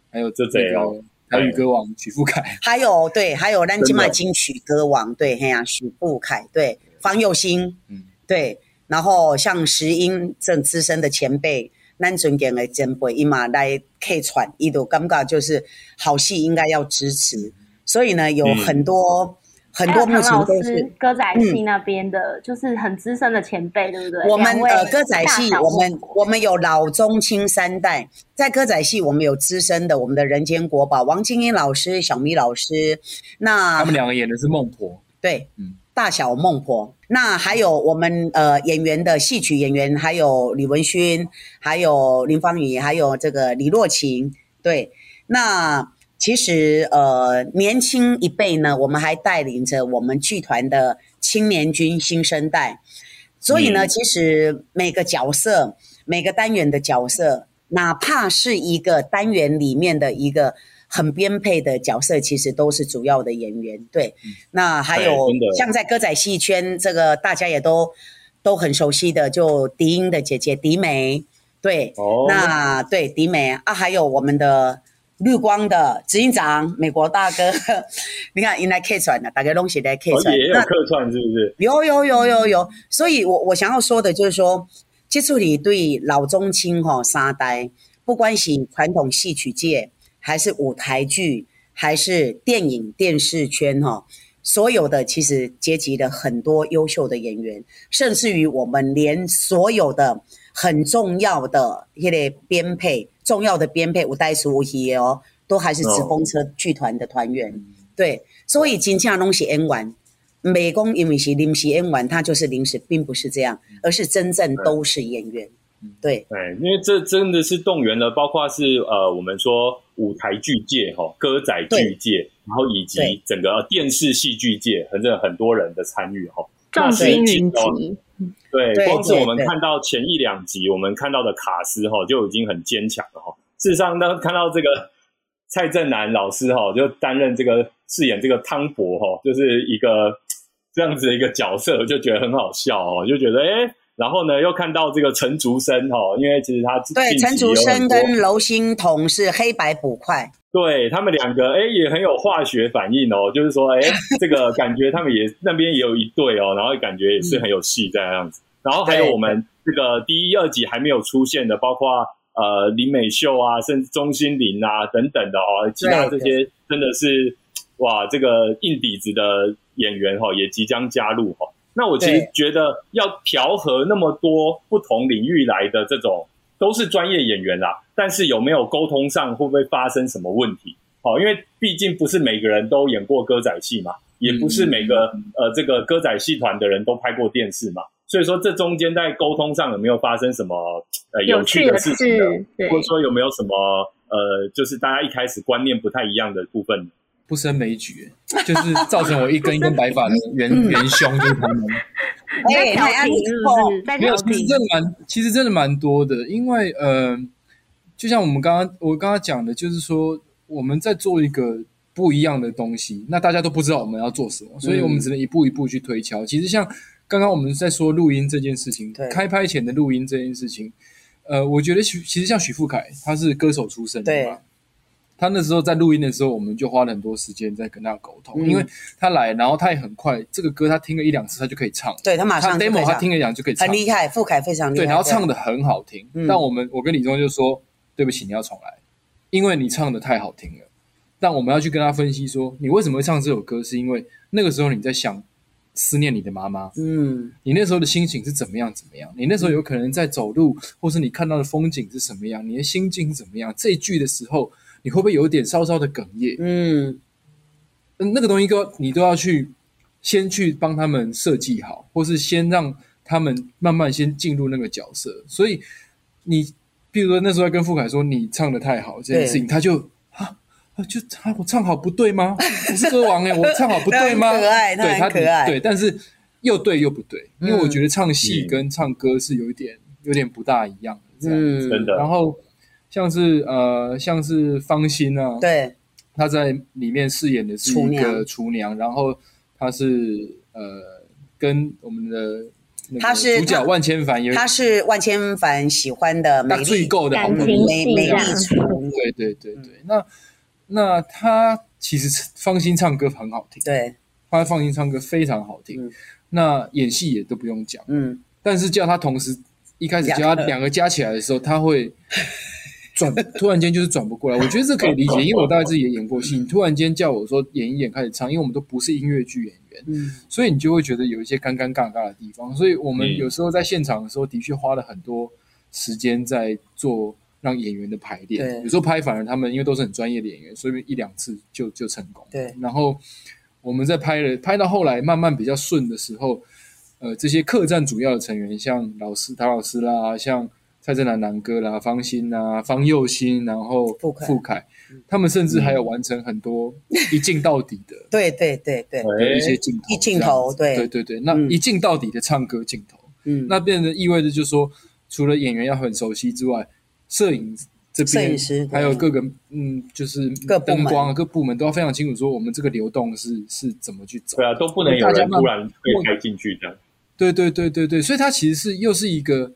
还有就这样哦台语歌王许富凯，还有对，还有咱真的。金麦金曲歌王，对，嘿呀、许富凯，对，方佑兴，嗯对，然后像石英这资深的前辈，咱尊敬的前辈，伊嘛来客串，伊都感觉就是好戏应该要支持，所以呢，有嗯。很多、很多目前老师都是。嗯歌仔戏那边的，就是很资深的前辈，对不对？我们两位呃歌仔戏，我们我们有老中青三代，在歌仔戏我们有资深的，我们的人间国宝王金英老师、小咪老师，那他们两个演的是孟婆，对，嗯大小孟婆。那还有我们呃演员的戏曲演员，还有李文勋，还有林芳雨，还有这个李若晴。对，那其实呃年轻一辈呢，我们还带领着我们剧团的青年军新生代。所以呢，嗯。其实每个角色、每个单元的角色，哪怕是一个单元里面的一个很编配的角色，其实都是主要的演员。对，那还有像在歌仔戏圈，这个大家也都都很熟悉的，就笛音的姐姐笛梅，对，哦，那对笛梅啊，还有我们的绿光的执行长，美国大哥，你看，迎来客串了，大家东西来客哦串，也有客串是不是？有有有有有，所以我我想要说的就是说，接触你对老中青哈、三代，不管是传统戏曲界，还是舞台剧，还是电影电视圈哈、所有的其实结集了很多优秀的演员，甚至于我们连所有的很重要的一些编配，重要的编配舞台属戏哦，都还是纸风车剧团的团员。对，所以金恰东西演完。美工因为是临时演完，他就是临时，并不是这样，而是真正都是演员。对对，因为这真的是动员了，包括是呃，我们说舞台剧界哈、歌仔剧界，然后以及整个电视戏剧界，反正很多人的参与哈。那众星云其哦集，对，对光是我们看到前一两集，我们看到的卡斯哈就已经很坚强了哈。事实上，当看到这个蔡正南老师哈，就担任这个饰演这个汤博哈，就是一个 这样子的一个角色，就觉得很好笑哦，就觉得哎。然后呢，又看到这个陈竹生哈，因为其实他对，陈竹生跟娄星彤是黑白捕快，对他们两个，哎，也很有化学反应哦。就是说，哎，这个感觉他们也那边也有一对哦，然后感觉也是很有戏这样子。然后还有我们这个第一、二集还没有出现的，包括呃林美秀啊，甚至钟欣凌啊等等的哦，其他这些真的是哇，这个硬底子的演员哈、哦，也即将加入哈、哦。那我其实觉得要调和那么多不同领域来的这种都是专业演员啦，但是有没有沟通上会不会发生什么问题？好，因为毕竟不是每个人都演过歌仔戏嘛，也不是每个呃这个歌仔戏团的人都拍过电视嘛，所以说这中间在沟通上有没有发生什么呃有趣的事情呢？对或者说有没有什么呃就是大家一开始观念不太一样的部分？不胜枚举，就是造成我一根一根白发的元元凶，就是他们。哎调那停是不是？在没有，调停其实真的蛮，其实真的蛮多的，因为呃，就像我们刚刚我刚刚讲的，就是说我们在做一个不一样的东西，那大家都不知道我们要做什么，所以我们只能一步一步去推敲。其实像刚刚我们在说录音这件事情对，开拍前的录音这件事情，呃，我觉得许其实像许富凯，他是歌手出身的对嘛。他那时候在录音的时候，我们就花了很多时间在跟他沟通，嗯因为他来，然后他也很快，这个歌他听了一两次，他就可以唱。对他马他上就可 demo 他听了一两就可以唱，很厉害，傅凯非常厉害。对，然后唱的很好听。嗯但我们我跟李宗就说，对不起，你要重来，因为你唱的太好听了。但我们要去跟他分析说，你为什么会唱这首歌，是因为那个时候你在想思念你的妈妈，嗯，你那时候的心情是怎么样怎么样？你那时候有可能在走路，或是你看到的风景是什么样？你的心境是怎么样？这一句的时候，你会不会有一点稍稍的哽咽？嗯嗯，那个东西都你都要去先去帮他们设计好，或是先让他们慢慢先进入那个角色。所以你，比如说那时候在跟傅凯说你唱的太好这件事情，他就啊啊就啊我唱好不对吗？我是歌王哎、我唱好不对吗？他很可爱他对他很可爱对，但是又对又不对，因为我嗯觉得唱戏嗯跟唱歌是有一点有点不大一样的这样。嗯，真的然后像是呃像是方心啊，对，她在里面饰演的是一个厨娘，然后她是呃跟我们的那她是主角万千凡有她是万千凡喜欢的美丽够的好朋感情友，美美丽厨，对对对对，那那她其实方心唱歌很好听，对，她方心唱歌非常好听，嗯。那演戏也都不用讲，嗯，但是叫她同时一开始叫她两个。两个加起来的时候，她会。转突然间就是转不过来，我觉得这可以理解，因为我大概自己也演过戏。你突然间叫我说演一演开始唱，因为我们都不是音乐剧演员，嗯所以你就会觉得有一些尴尴尬尬的地方。所以我们嗯有时候在现场的时候，的确花了很多时间在做让演员的排练。有时候拍反而他们因为都是很专业的演员，所以一两次就就成功。对然后我们在拍了拍到后来慢慢比较顺的时候，呃，这些客栈主要的成员，像老师陶老师啦，像蔡振南南哥啦、方心啊、方佑兴，然后傅凯。傅凯，他们甚至还有完成很多一镜到底的。对对对对，的一些镜头，一镜头对。对对对，那嗯。一镜到底的唱歌镜头，嗯，那变得意味着就是说，除了演员要很熟悉之外，摄影这边摄影师还有各个嗯，就是各灯光啊各部门都要非常清楚，说我们这个流动是是怎么去走。对。啊，都不能有人突然被开进去这样。对对对对对，所以它其实是又是一个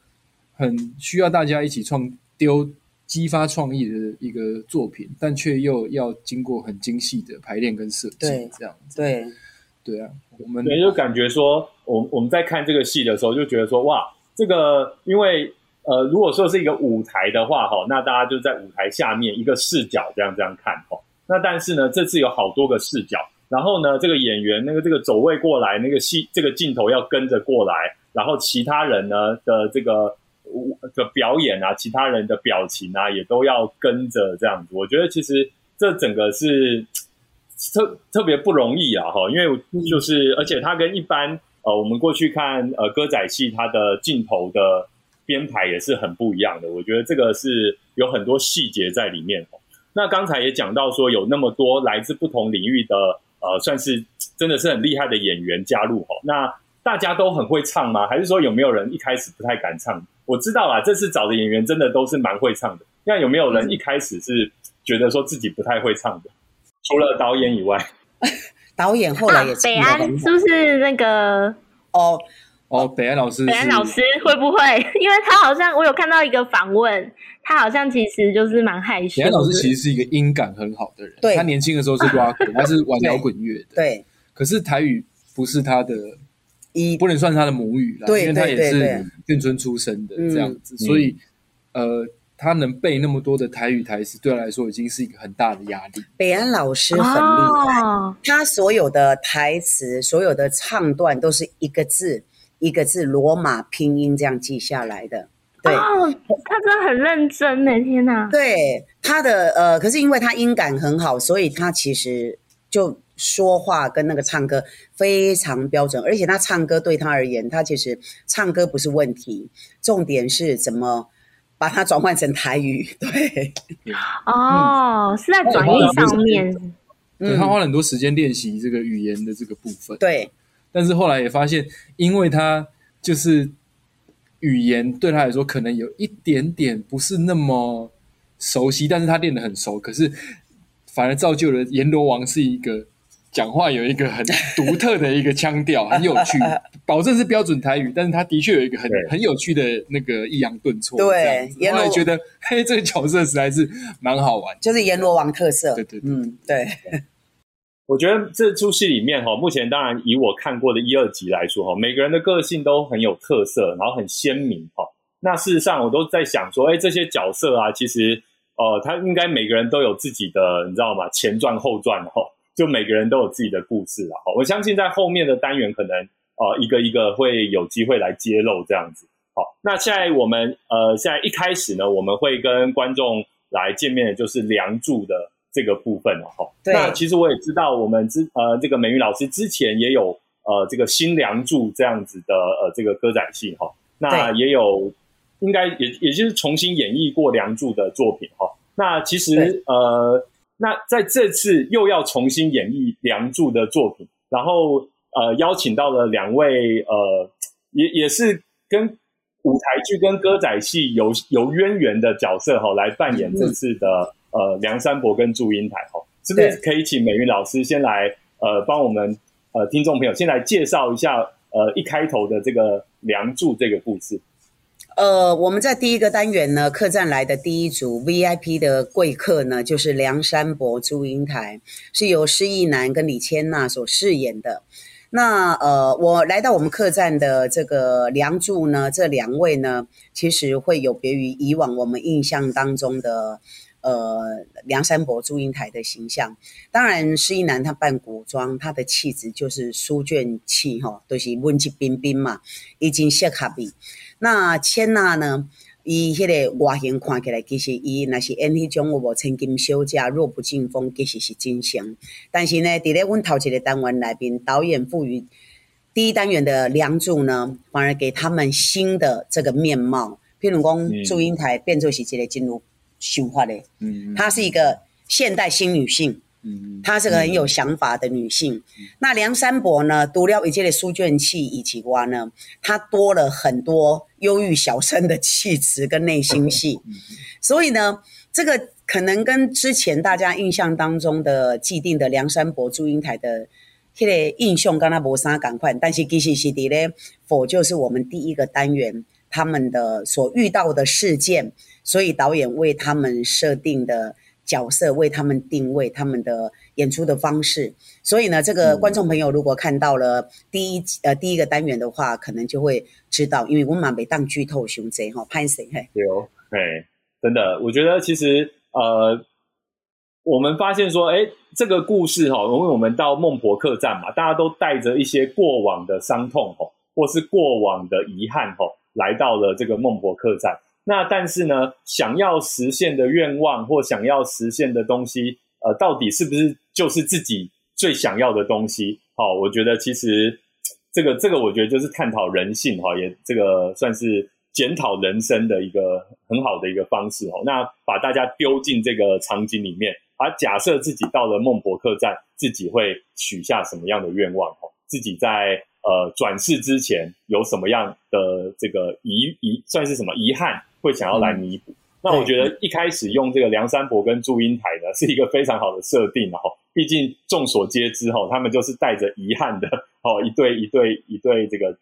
很需要大家一起创丢激发创意的一个作品，但却又要经过很精细的排练跟设计对，这样子。对，对啊，我们对，就感觉说，我我们在看这个戏的时候，就觉得说，哇，这个因为呃，如果说是一个舞台的话，哈，那大家就在舞台下面一个视角这样这样看，哈。那但是呢，这次有好多个视角，然后呢，这个演员那个这个走位过来，那个戏这个镜头要跟着过来，然后其他人呢的这个舞的表演啊，其他人的表情啊，也都要跟着这样子。我觉得其实这整个是特特别不容易啊，哈，因为就是而且它跟一般呃我们过去看呃歌仔戏，它的镜头的编排也是很不一样的。我觉得这个是有很多细节在里面。那刚才也讲到说，有那么多来自不同领域的呃，算是真的是很厉害的演员加入哈。那大家都很会唱吗？还是说有没有人一开始不太敢唱？我知道啦，这次找的演员真的都是蛮会唱的。那有没有人一开始是觉得说自己不太会唱的？除了导演以外，导演后来也啊北安是不是那个哦，哦，北安老师北安老师会不会？因为他好像我有看到一个访问，他好像其实就是蛮害羞。北安老师其实是一个音感很好的人，对他年轻的时候是 rock，他是玩摇滚乐的，对，可是台语不是他的，一不能算他的母语啦，对因为他也是眷村出身的嗯这样子，所以呃，他能背那么多的台语台词，对他来说已经是一个很大的压力。北安老师很厉害，哦，他所有的台词、所有的唱段都是一个字一个字罗马拼音这样记下来的。对，哦，他真的很认真呢！天哪，对他的呃，可是因为他音感很好，所以他其实就说话跟那个唱歌非常标准，而且他唱歌对他而言，他其实唱歌不是问题，重点是怎么把它转换成台语。对，哦，是在转译上面。对他花了很多时间练习这个语言的这个部分，对但是后来也发现，因为他就是语言对他来说可能有一点点不是那么熟悉，但是他练得很熟，可是反而造就了阎罗王是一个讲话有一个很独特的一个腔调，很有趣，保证是标准台语，但是他的确有一个很很有趣的那个抑扬顿挫，对这样子阎罗后来觉得 嘿，这个角色实在是蛮好玩，就是阎罗王特色。对对对嗯，对，我觉得这出戏里面哈，目前当然以我看过的一二集来说哈，每个人的个性都很有特色，然后很鲜明哈。那事实上，我都在想说，哎，这些角色啊，其实呃，他应该每个人都有自己的，你知道吗？前传后传哈，就每个人都有自己的故事啊。哈，我相信在后面的单元可能呃一个一个会有机会来揭露这样子。好，那现在我们呃现在一开始呢，我们会跟观众来见面的就是《梁祝》的这个部分了哈。对那其实我也知道，我们之呃这个美玉老师之前也有呃这个新《梁祝》这样子的呃这个歌仔戏哈，那也有应该也也就是重新演绎过《梁祝》的作品哈。那其实呃那在这次又要重新演绎《梁祝》的作品，然后呃邀请到了两位呃也也是跟舞台剧跟歌仔戏有有渊源的角色哈，来扮演这次的、呃梁山伯跟祝英台哈，是不是可以请美云老师先来呃帮我们呃听众朋友先来介绍一下呃一开头的这个梁祝这个故事？呃，我们在第一个单元呢，客栈来的第一组 VIP 的贵客呢，就是梁山伯祝英台，是由施逸南跟李千娜所饰演的。那呃，我来到我们客栈的这个梁祝呢，这两位呢，其实会有别于以往我们印象当中的呃梁山伯祝英台的形象。当然，施一男他扮古装，他的气质就是书卷气哈，都、是文质彬彬嘛，已经适合你。那千娜呢？伊迄个外形看起来，其实伊若是演迄种有无千金小姐、弱不禁风，其实是真相。但是呢，伫咧阮头一个单元内面，导演赋予第一单元的梁祝呢，反而给他们新的这个面貌。譬如讲，嗯祝英台变作是一个进入想法的，嗯她是一个现代新女性。嗯她是个很有想法的女性。那梁山伯呢，读了一届的书卷气以及哇呢，她多了很多忧郁小生的气质跟内心戏。所以呢，这个可能跟之前大家印象当中的既定的梁山伯祝英台的。迄个印象跟他无啥共款，但是其实是伫咧否就是我们第一个单元他们的所遇到的事件，所以导演为他们设定的角色，为他们定位他们的演出的方式。所以呢，这个观众朋友如果看到了第一呃第一个单元的话，可能就会知道，因为我们没当剧透熊贼哈，潘谁嘿，对哦，嘿，真的，我觉得其实呃，我们发现说，哎，这个故事哈，因为我们到孟婆客栈嘛，大家都带着一些过往的伤痛哈，或是过往的遗憾哈，来到了这个孟婆客栈。那但是呢，想要实现的愿望或想要实现的东西，呃，到底是不是就是自己？最想要的东西，好，我觉得其实这个这个，我觉得就是探讨人性，哈，也这个算是检讨人生的一个很好的一个方式，哦。那把大家丢进这个场景里面，而假设自己到了孟婆客栈，自己会许下什么样的愿望，哦，自己在呃转世之前有什么样的这个遗遗，算是什么遗憾，会想要来弥补。那我觉得一开始用这个梁山伯跟祝英台呢，是一个非常好的设定，哈。毕竟众所皆知，哈，他们就是带着遗憾的，哦，一对一对一对，这个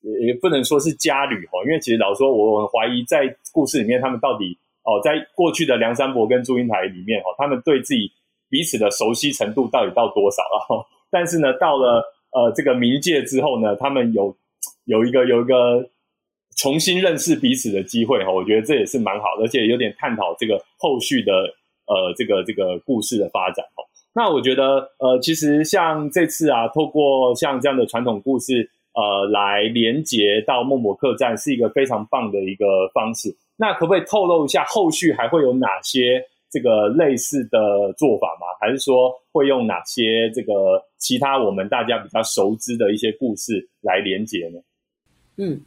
也也不能说是家侣，哈，因为其实老说，我很怀疑在故事里面，他们到底，哦，在过去的梁山伯跟祝英台里面，哈，他们对自己彼此的熟悉程度到底到多少了？但是呢，到了呃这个冥界之后呢，他们有有一个有一个重新认识彼此的机会，哈，我觉得这也是蛮好的，而且有点探讨这个后续的呃这个这个故事的发展，哈。那我觉得，呃，其实像这次啊，透过像这样的传统故事，呃，来连接到孟婆客栈，是一个非常棒的一个方式。那可不可以透露一下，后续还会有哪些这个类似的做法吗？还是说会用哪些这个其他我们大家比较熟知的一些故事来连接呢？嗯，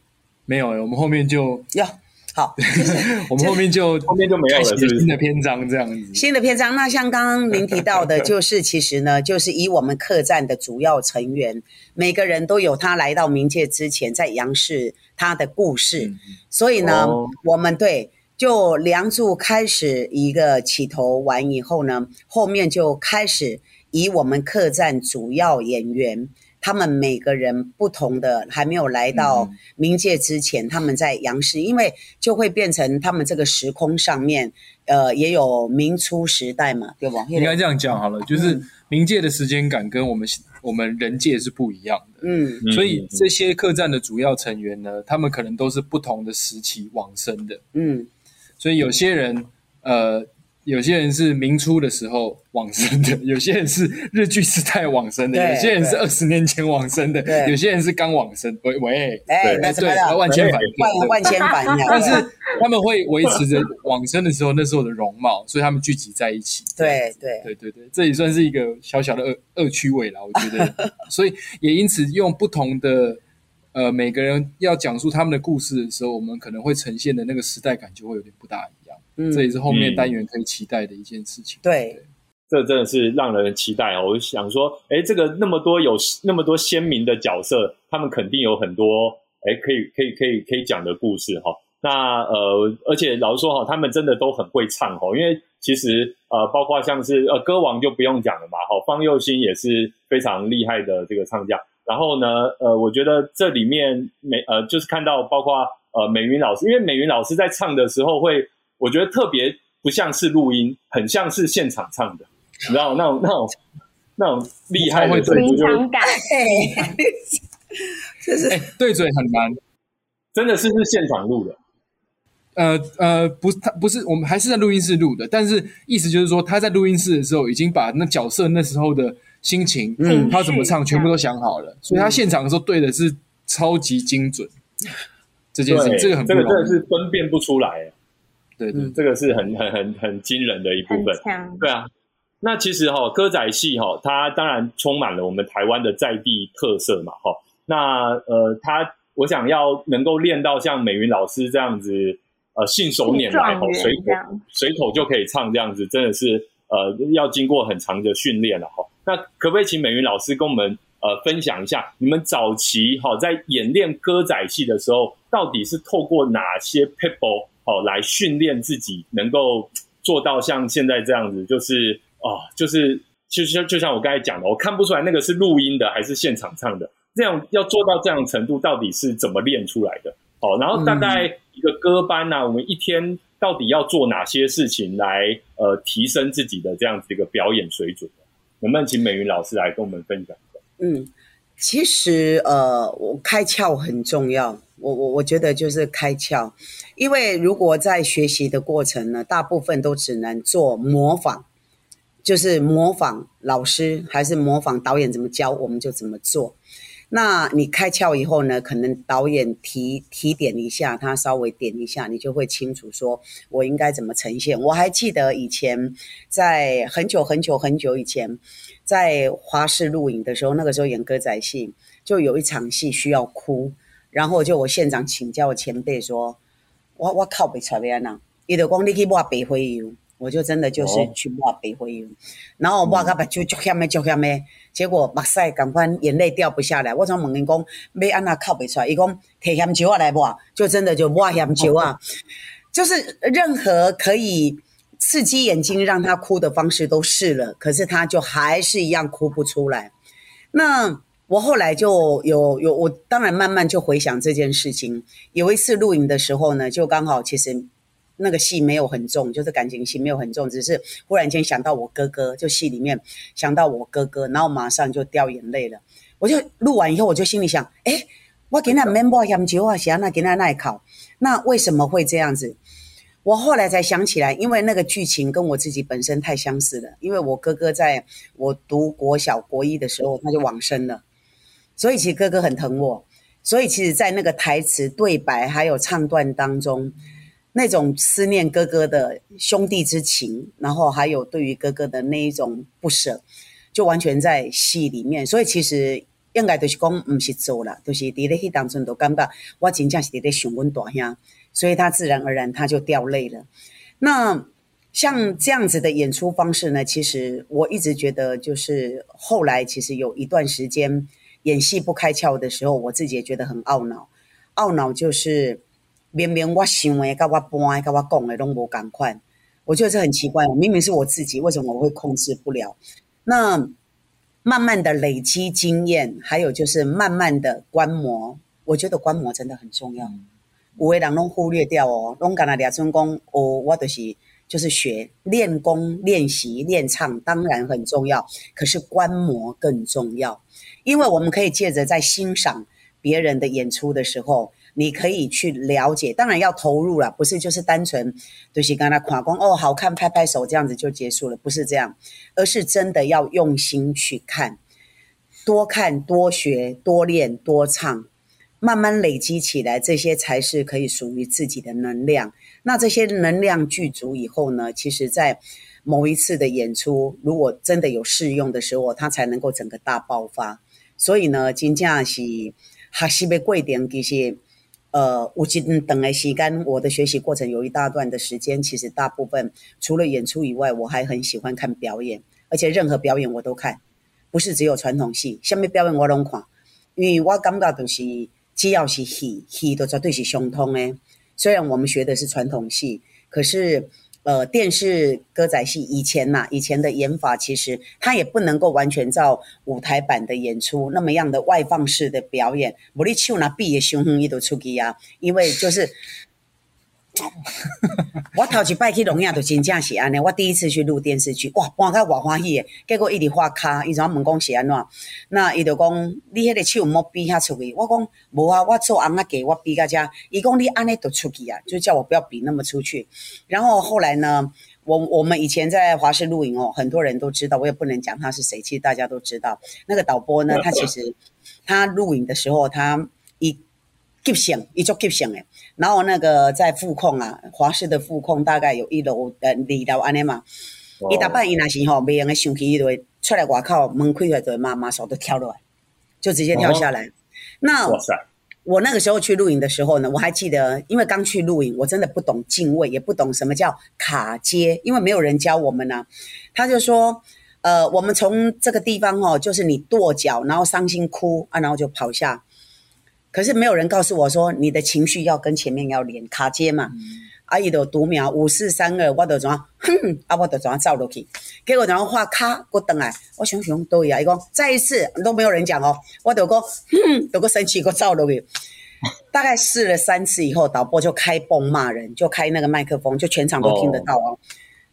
没有，我们后面就要。好，我们后面就后面就没有了，新的篇章这样子。新的篇章，那像刚刚您提到的，就是其实呢，就是以我们客栈的主要成员，每个人都有他来到冥界之前在杨氏他的故事，所以呢，我们对就梁祝开始一个起头完以后呢，后面就开始以我们客栈主要演员。他们每个人不同的，还没有来到冥界之前，他们在阳世，因为就会变成他们这个时空上面，呃，也有明初时代嘛，对不？应该这样讲好了，就是冥界的时间感跟我们我们人界是不一样的，嗯，所以这些客栈的主要成员呢，他们可能都是不同的时期往生的，嗯，所以有些人，呃。有些人是明初的时候往生的，有些人是日据时代往生的，有些人是二十年前往生的，有些人是刚往生。喂喂，哎，对，万千反万万千反但是他们会维持着往生的时候那时候的容貌，所以他们聚集在一起。对对对对对，这也算是一个小小的恶恶趣味了，我觉得。所以也因此用不同的呃每个人要讲述他们的故事的时候，我们可能会呈现的那个时代感就会有点不大一样。这也是后面单元可以期待的一件事情。对，这真的是让人期待哦！我想说，哎，这个那么多有那么多鲜明的角色，他们肯定有很多哎可以可以可以可以讲的故事哈。那呃，而且老实说哈，他们真的都很会唱哈。因为其实呃，包括像是呃歌王就不用讲了嘛哈，方佑兴也是非常厉害的这个唱将。然后呢，呃，我觉得这里面美呃就是看到包括呃美云老师，因为美云老师在唱的时候会。我觉得特别不像是录音，很像是现场唱的，你知道那种那种那种厉害的临场感，就是对嘴很难，真的是是现场录的。呃呃，不，他不是，我们还是在录音室录的，但是意思就是说他在录音室的时候已经把那角色那时候的心情，嗯，他怎么唱全部都想好了，所以他现场的时候对的是超级精准。这件事，这个很这个真的是分辨不出来。对对，这个是很很很很惊人的一部分。对啊，那其实哈歌仔戏哈，它当然充满了我们台湾的在地特色嘛哈。那呃，他我想要能够练到像美云老师这样子，呃，信手拈来哈，随口随口就可以唱这样子，真的是呃要经过很长的训练了哈。那可不可以请美云老师跟我们呃分享一下，你们早期哈在演练歌仔戏的时候，到底是透过哪些 people？哦，来训练自己能够做到像现在这样子，就是哦，就是其实就像我刚才讲的，我看不出来那个是录音的还是现场唱的，这样要做到这样程度，到底是怎么练出来的？哦，然后大概一个歌班呢、我们一天到底要做哪些事情来呃提升自己的这样子一个表演水准？能不能请美云老师来跟我们分享一下？嗯，其实呃，我开窍很重要。我我我觉得就是开窍，因为如果在学习的过程呢，大部分都只能做模仿，就是模仿老师还是模仿导演怎么教，我们就怎么做。那你开窍以后呢，可能导演提提点一下，他稍微点一下，你就会清楚说我应该怎么呈现。我还记得以前在很久很久很久以前，在华视录影的时候，那个时候演歌仔戏，就有一场戏需要哭，然后就我现场请教前辈说，我我靠不出来安呐，伊就讲你去抹白花油，我就真的就是哦。去抹白花油，然后抹到目睭足险的足险的，结果目屎赶快眼泪掉不下来，我才问因讲要安那靠不出来，伊讲摕咸酒啊来抹，就真的就抹咸酒啊，就是任何可以。刺激眼睛让他哭的方式都试了，可是他就还是一样哭不出来。那我后来就有有我当然慢慢就回想这件事情。有一次录影的时候呢，就刚好其实那个戏没有很重，就是感情戏没有很重，只是忽然间想到我哥哥，就戏里面想到我哥哥，然后马上就掉眼泪了。我就录完以后，我就心里想，哎，我给那 member 香蕉啊，想那给那那考，那为什么会这样子？我后来才想起来，因为那个剧情跟我自己本身太相似了。因为我哥哥在我读国小国一的时候他就往生了，所以其实哥哥很疼我。所以其实，在那个台词对白还有唱段当中，那种思念哥哥的兄弟之情，然后还有对于哥哥的那一种不舍，就完全在戏里面。所以其实应该就是讲，不是做了，就是伫咧迄当中都感觉我真正是伫咧想阮大兄。所以他自然而然他就掉泪了。那像这样子的演出方式呢，其实我一直觉得，就是后来其实有一段时间演戏不开窍的时候，我自己也觉得很懊恼。懊恼就是明明我想的、跟我搬的、跟我讲的拢无赶快，我觉得这很奇怪。明明是我自己，为什么我会控制不了？那慢慢的累积经验，还有就是慢慢的观摩，我觉得观摩真的很重要。有的人拢忽略掉哦，拢干那俩尊功哦，我就是就是学练功、练习、练唱，当然很重要，可是观摩更重要，因为我们可以借着在欣赏别人的演出的时候，你可以去了解，当然要投入了，不是就是单纯就是跟他夸光哦，好看，拍拍手这样子就结束了，不是这样，而是真的要用心去看，多看、多学、多练、多唱。慢慢累积起来，这些才是可以属于自己的能量。那这些能量具足以后呢，其实在某一次的演出，如果真的有适用的时候，它才能够整个大爆发。所以呢，真正是学习的过程，其实呃，有一等的时间，我的学习过程有一大段的时间，其实大部分除了演出以外，我还很喜欢看表演，而且任何表演我都看，不是只有传统戏，什么表演我拢看，因为我感觉就是。只要是戏，戏都绝对是相通的。虽然我们学的是传统戏，可是呃，电视歌仔戏以前呐、以前的演法其实它也不能够完全照舞台版的演出那么样的外放式的表演。无你手拿比的胸哼伊都出去啊，因为就是。我头一摆去龙亚就真正是安尼，我第一次去录电视剧，哇，搬到偌欢喜的，结果伊直画卡，伊怎问讲是安怎？那伊就讲你迄个手莫比遐出去，我讲无啊，我做红仔给我比甲遮，伊讲你安尼就出去啊，就叫我不要比那么出去。然后后来呢，我我们以前在华视录影哦，很多人都知道，我也不能讲他是谁，其实大家都知道。那个导播呢，他其实他录影的时候，他一急性，一做急性的。然后那个在副控啊，华氏的副控大概有一楼、呃二楼安尼嘛。伊逐摆伊若是吼袂用诶生气，伊就会出来外口门开开，就会马马上就跳落来，就直接跳下来。那哇塞，我那个时候去录影的时候呢，我还记得，因为刚去录影，我真的不懂敬畏，也不懂什么叫卡接，因为没有人教我们呢、他就说，呃，我们从这个地方哦，就是你跺脚，然后伤心哭啊，然后就跑下。可是没有人告诉我说，你的情绪要跟前面要连卡接嘛。阿，伊的读秒五四三二，我就怎样，哼，啊，我就怎样走落去。结果然后画卡，我等来，我想想对啊，伊讲再一次都没有人讲哦，我就讲，哼，就个生气，我走落去。大概试了三次以后，导播就开崩骂人，就开那个麦克风，就全场都听得到哦。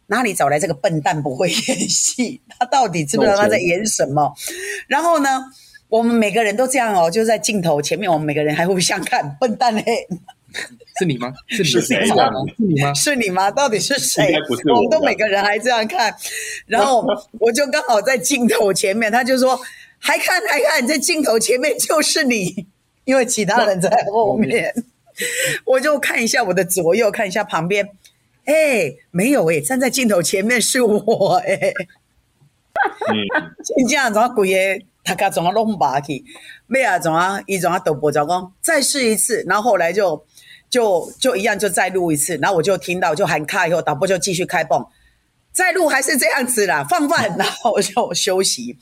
哪里找来这个笨蛋不会演戏？他到底知不知道他在演什么？然后呢，我们每个人都这样哦，就在镜头前面，我们每个人还互相看，笨蛋嘞，是你吗？是你是谁是我吗？是你吗？是你吗？到底是谁？我我们都每个人还这样看，然后我就刚好在镜头前面，他就说还看还看，在镜头前面就是你，因为其他人在后面，我就看一下我的左右，看一下旁边，哎，没有哎，站在镜头前面是我哎，嗯，真正怎啊规个大家怎啊弄把去，咩啊怎啊伊怎啊导播就讲再试一次，然后后来就就就一样就再录一次，然后我就听到就喊卡以后，导播就继续开泵，再录还是这样子啦，放饭，然后我就休息，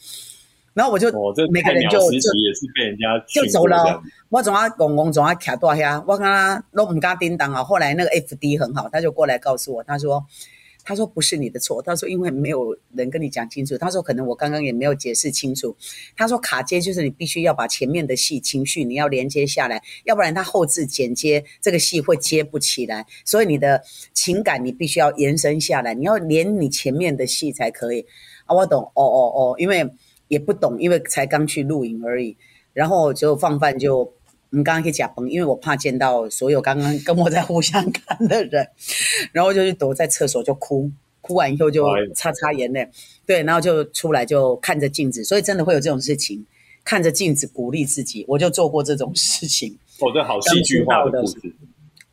然后我就每个人就就时期也是被人家就走了。我总啊公公总啊卡大遐，我跟他都唔敢叮当啊。后来那个 F D 很好，他就过来告诉我，他说。他说不是你的错，他说因为没有人跟你讲清楚，他说可能我刚刚也没有解释清楚。他说卡接就是你必须要把前面的戏情绪你要连接下来，要不然他后置剪接这个戏会接不起来，所以你的情感你必须要延伸下来，你要连你前面的戏才可以。啊，我懂，哦哦哦，因为也不懂，因为才刚去录影而已。然后就放饭就，我们刚刚可以假崩，因为我怕见到所有刚刚跟我在互相看的人，然后就去躲在厕所就哭，哭完以后就擦擦眼泪，对，然后就出来就看着镜子，所以真的会有这种事情，看着镜子鼓励自己，我就做过这种事情。哦，这好戏剧化的故事。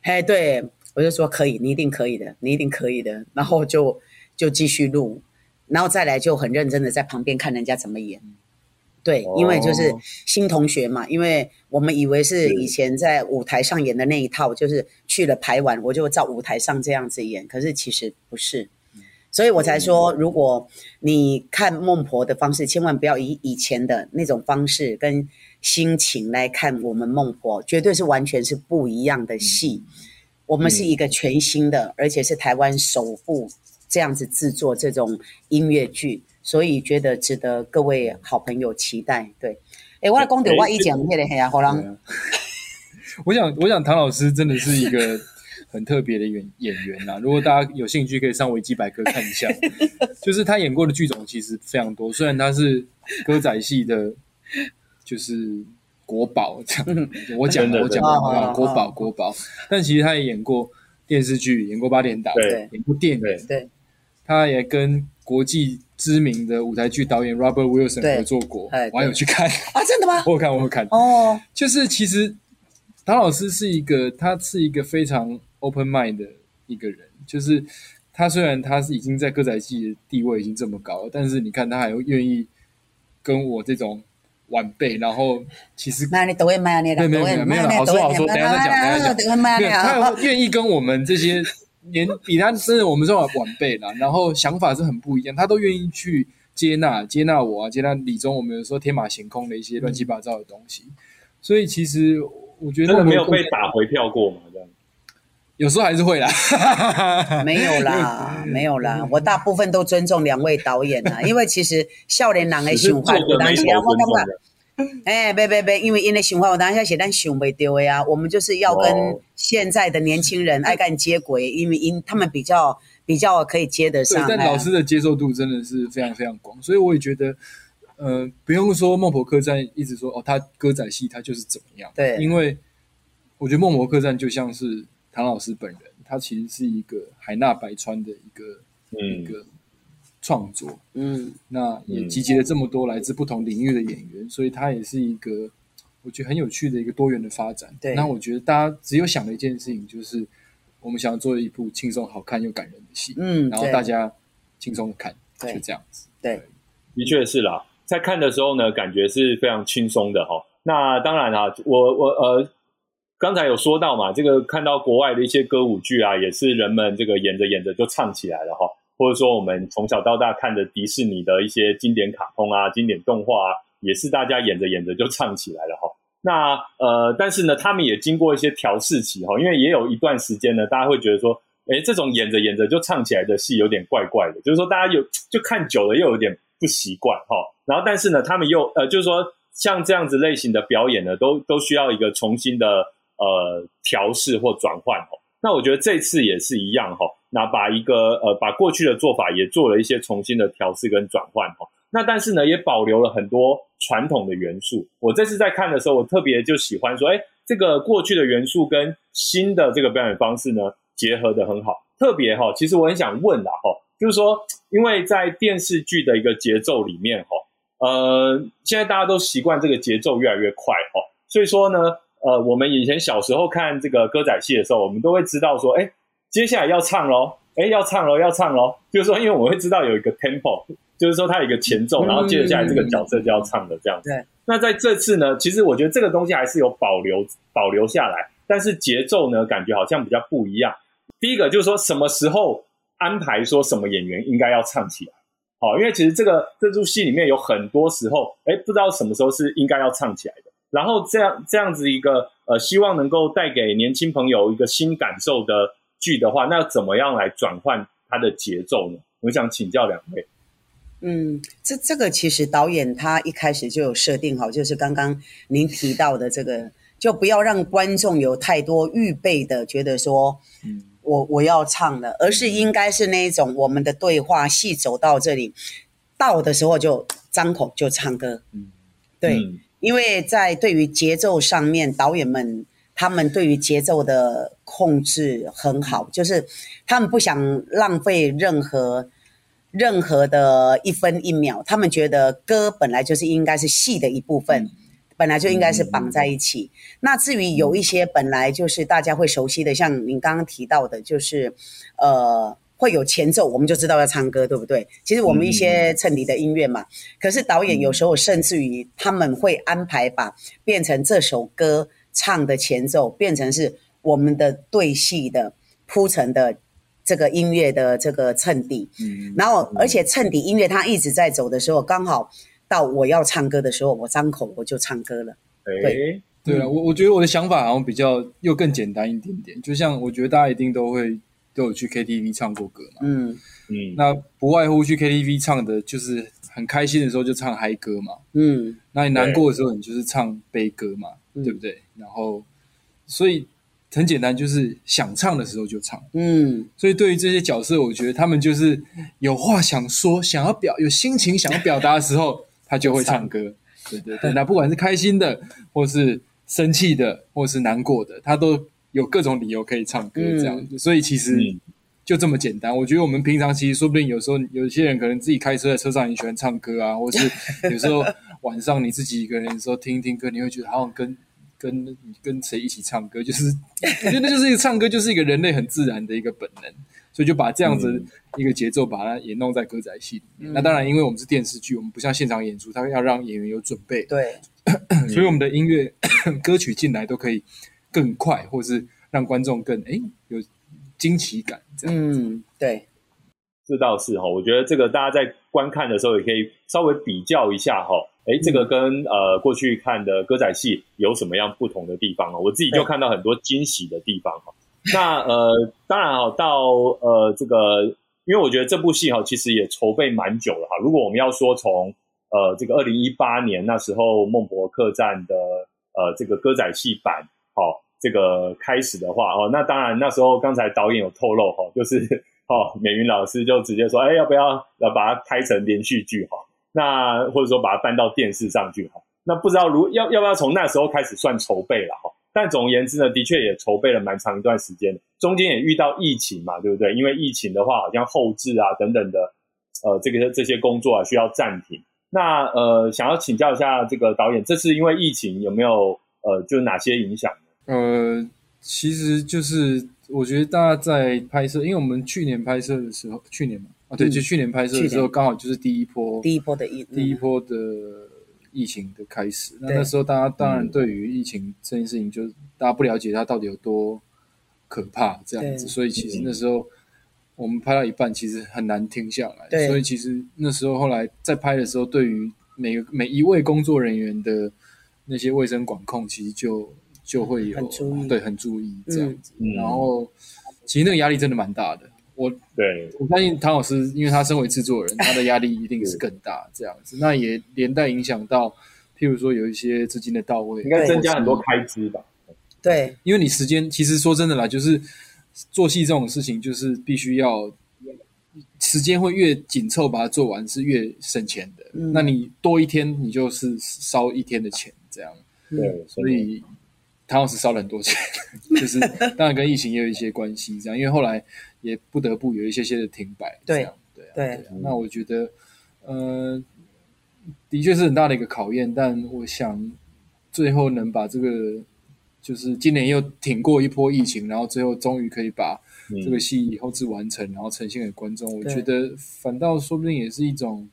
哎，对我就说可以，你一定可以的，你一定可以的，然后就就继续录，然后再来就很认真的在旁边看人家怎么演。对，因为就是哦。新同学嘛，因为我们以为是是。以前在舞台上演的那一套，就是去了排完我就照舞台上这样子演，可是其实不是，所以我才说，如果你看孟婆的方式，千万不要以以前的那种方式跟心情来看我们孟婆，绝对是完全是不一样的戏。我们是一个全新的，而且是台湾首部这样子制作这种音乐剧，所以觉得值得各位好朋友期待。对，诶，我来讲到我以前迄个嘿啊，好人对啊 我想，我想唐老师真的是一个很特别的演 演员啊。如果大家有兴趣，可以上维基百科看一下。就是他演过的剧种其实非常多，虽然他是歌仔戏的，就是国宝这样。我讲真的的，我讲真的国宝国宝。但其实他也演过电视剧，演过八点档，对演过电影，对他也跟国际知名的舞台剧导演 Robert Wilson 合作过我还有去看，啊，真的吗？我有看，我有看。哦，就是其实唐老师是一个，他是一个非常 open mind 的一个人。就是他虽然他是已经在歌仔戏的地位已经这么高了，但是你看他还会愿意跟我这种晚辈，然后其实那你都会买你啦，没有没有没有好说好说等一下再讲等下再讲都会买没有，他愿意跟我们这些年比他真的我们是晚晚辈啦，然后想法是很不一样，他都愿意去接纳接纳我啊，接纳李宗我们有时候天马行空的一些乱七八糟的东西，所以其实我觉得真的没有被打回票过嘛？这样有时候还是会啦，没有啦，没有啦，我大部分都尊重两位导演啦，因为其实少年人的只是想法有做的没头当时啊，我感觉。的。哎，别别别，因为因为想法，我当下写但想不丢的呀。我们就是要跟哦现在的年轻人 爱干接轨，因为因他们比较比较可以接得上。，哎但老师的接受度真的是非常非常广，所以我也觉得，呃，不用说孟婆客栈一直说哦，他歌仔戏他就是怎么样，对因为我觉得孟婆客栈就像是唐老师本人，他其实是一个海纳百川的一个、一嗯，个创作，嗯，那也嗯集结了这么多来自不同领域的演员，所以他也是一个我觉得很有趣的一个多元的发展。对那我觉得大家只有想的一件事情，就是我们想要做一部轻松、好看又感人的戏，嗯然后大家轻松的看，就这样子。对，的确是啦，在看的时候呢，感觉是非常轻松的哈。那当然啦，我我呃，刚才有说到嘛，这个看到国外的一些歌舞剧啊，也是人们这个演着演着就唱起来了哈。或者说我们从小到大看的迪士尼的一些经典卡通啊、经典动画啊，也是大家演着演着就唱起来了哈。那呃，但是呢，他们也经过一些调试期哈，因为也有一段时间呢，大家会觉得说，哎，这种演着演着就唱起来的戏有点怪怪的，就是说大家有就看久了又有点不习惯哈。然后但是呢，他们又呃，就是说像这样子类型的表演呢，都都需要一个重新的呃调试或转换哦。那我觉得这次也是一样哈，那把一个呃把过去的做法也做了一些重新的调试跟转换哈。那但是呢，也保留了很多传统的元素。我这次在看的时候，我特别就喜欢说，哎，这个过去的元素跟新的这个表演方式呢结合的很好。特别哈，其实我很想问的哈，就是说，因为在电视剧的一个节奏里面哈，呃，现在大家都习惯这个节奏越来越快哈，所以说呢，呃，我们以前小时候看这个歌仔戏的时候，我们都会知道说，哎，接下来要唱喽，哎，要唱喽，要唱喽，就是说，因为我会知道有一个 tempo。就是说，它有一个前奏，然后接着下来这个角色就要唱的这样子。对。那在这次呢，其实我觉得这个东西还是有保留保留下来，但是节奏呢，感觉好像比较不一样。第一个就是说，什么时候安排说什么演员应该要唱起来？好，因为其实这个这出戏里面有很多时候，哎，不知道什么时候是应该要唱起来的。然后这样这样子一个呃，希望能够带给年轻朋友一个新感受的剧的话，那怎么样来转换它的节奏呢？我想请教两位。嗯，这这个其实导演他一开始就有设定好，就是刚刚您提到的这个，就不要让观众有太多预备的，觉得说，嗯，我我要唱了，而是应该是那一种我们的对话戏走到这里，到的时候就张口就唱歌，嗯，对，因为在对于节奏上面，导演们他们对于节奏的控制很好，就是他们不想浪费任何。任何的一分一秒，他们觉得歌本来就是应该是戏的一部分，本来就应该是绑在一起。那至于有一些本来就是大家会熟悉的，像您刚刚提到的，就是呃会有前奏，我们就知道要唱歌，对不对？其实我们一些衬底的音乐嘛，可是导演有时候甚至于他们会安排把变成这首歌唱的前奏，变成是我们的对戏的铺陈的。这个音乐的这个衬底，嗯，然后而且衬底音乐它一直在走的时候，刚好到我要唱歌的时候，我张口我就唱歌了。对，对啊，我我觉得我的想法好像比较又更简单一点点，就像我觉得大家一定都会都有去 KTV 唱过歌嘛，嗯。嗯，那不外乎去 KTV 唱的就是很开心的时候就唱嗨歌嘛，嗯，那你难过的时候你就是唱悲歌嘛，对不对？然后所以。很简单，就是想唱的时候就唱。嗯，所以对于这些角色，我觉得他们就是有话想说，想要表有心情想要表达的时候，他就会唱歌。对对对，那不管是开心的，或是生气的，或是难过的，他都有各种理由可以唱歌这样子。所以其实就这么简单。我觉得我们平常其实说不定有时候有些人可能自己开车在车上也喜欢唱歌啊，或是有时候晚上你自己一个人的时候听一听歌，你会觉得好像跟。跟跟谁一起唱歌，就是我觉得那就是一个唱歌，就是一个人类很自然的一个本能，所以就把这样子一个节奏把它也弄在歌仔戏里面。那当然，因为我们是电视剧，我们不像现场演出，它要让演员有准备，对，所以我们的音乐 歌曲进来都可以更快，或是让观众更哎有惊奇感。嗯，对，这倒是哈，我觉得这个大家在观看的时候也可以稍微比较一下哈。哎，这个跟呃过去看的歌仔戏有什么样不同的地方啊？我自己就看到很多惊喜的地方哈。那呃，当然哈，到呃这个，因为我觉得这部戏哈，其实也筹备蛮久了哈。如果我们要说从呃这个二零一八年那时候孟博客栈的呃这个歌仔戏版好这个开始的话哦，那当然那时候刚才导演有透露哈，就是 哦美云老师就直接说，哎要不要要把它拍成连续剧哈？那或者说把它搬到电视上去哈，那不知道如要要不要从那时候开始算筹备了哈？但总而言之呢，的确也筹备了蛮长一段时间，中间也遇到疫情嘛，对不对？因为疫情的话，好像后置啊等等的，呃，这个这些工作啊需要暂停。那呃，想要请教一下这个导演，这次因为疫情有没有呃，就哪些影响呢？呃，其实就是我觉得大家在拍摄，因为我们去年拍摄的时候，去年嘛。啊，对，就去年拍摄的时候，刚好就是第一波，第一波的疫，第一波的疫情的开始。那那时候，大家当然对于疫情这件事情，就大家不了解它到底有多可怕，这样子。所以其实那时候我们拍到一半，其实很难停下来。所以其实那时候后来在拍的时候，对于每个每一位工作人员的那些卫生管控，其实就就会有对很注意这样子。然后其实那个压力真的蛮大的。我对我相信唐老师，因为他身为制作人，他的压力一定是更大。这样子，那也连带影响到，譬如说有一些资金的到位，应该增加很多开支吧？对因为你时间其实说真的啦，就是做戏这种事情，就是必须要时间会越紧凑，把它做完是越省钱的。嗯那你多一天，你就是烧一天的钱，这样。对，所以唐老师烧了很多钱，就是当然跟疫情也有一些关系，这样，因为后来也不得不有一些些的停摆，对这样对啊对对啊那我觉得，呃，的确是很大的一个考验，但我想最后能把这个，就是今年又挺过一波疫情，然后最后终于可以把嗯这个戏后置完成，然后呈现给观众，我觉得反倒说不定也是一种，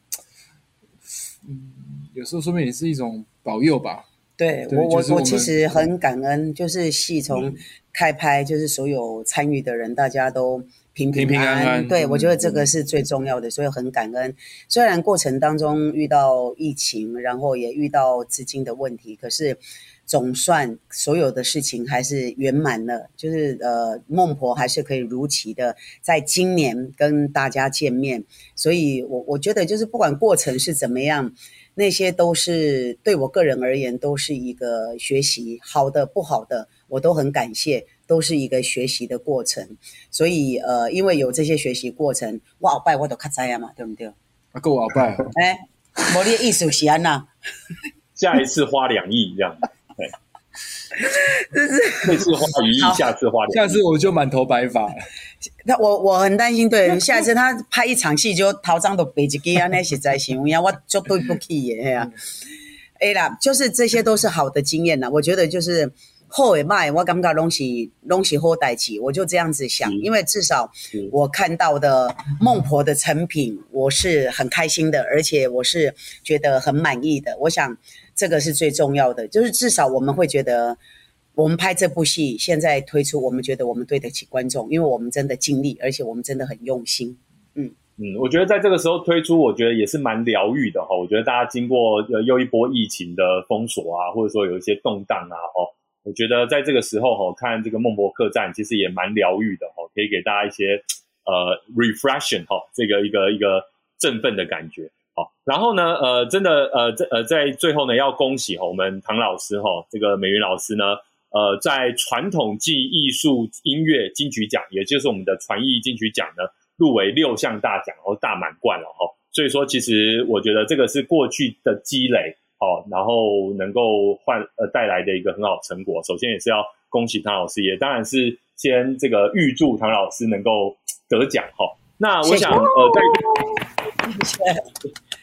嗯，有时候说不定也是一种保佑吧。对对我我就是我其实很感恩，就是戏从开拍，就是所有参与的人，大家都平平平安安对，嗯我觉得这个是最重要的，所以很感恩。虽然过程当中遇到疫情，然后也遇到资金的问题，可是总算所有的事情还是圆满了，就是呃，孟婆还是可以如期的在今年跟大家见面。所以我我觉得就是不管过程是怎么样。那些都是对我个人而言都是一个学习，好的不好的我都很感谢，都是一个学习的过程。所以呃，因为有这些学习过程，我后拜我都较知啊嘛，对不对？啊，够鳌拜，哎，无你的意思是安那？下一次花两亿这样，对，这次花一亿，好下次花下次我就满头白发了。那我我很担心，对，下次他拍一场戏就头张都白一支啊，那实在是有影，我绝对不起耶。哎呀。哎啦，就是这些都是好的经验啦。我觉得就是后尾卖，我感觉拢是拢是好代志，我就这样子想，因为至少我看到的孟婆的成品，我是很开心的，而且我是觉得很满意的。我想这个是最重要的，就是至少我们会觉得。我们拍这部戏，现在推出，我们觉得我们对得起观众，因为我们真的尽力，而且我们真的很用心。嗯嗯，我觉得在这个时候推出，我觉得也是蛮疗愈的哈。我觉得大家经过呃又一波疫情的封锁啊，或者说有一些动荡啊，哦，我觉得在这个时候哈，看这个孟婆客栈其实也蛮疗愈的哈，可以给大家一些呃 refreshing 哈，这个一个一个振奋的感觉。好，然后呢，呃，真的，呃，在呃，在最后呢，要恭喜，我们唐老师哈，这个美云老师呢，呃，在传统技艺术音乐金曲奖，也就是我们的传艺金曲奖呢，入围六项大奖，然后大满贯了哈。所以说，其实我觉得这个是过去的积累，哦，然后能够换呃带来的一个很好的成果。首先也是要恭喜唐老师，也当然是先这个预祝唐老师能够得奖哈。那我想呃，在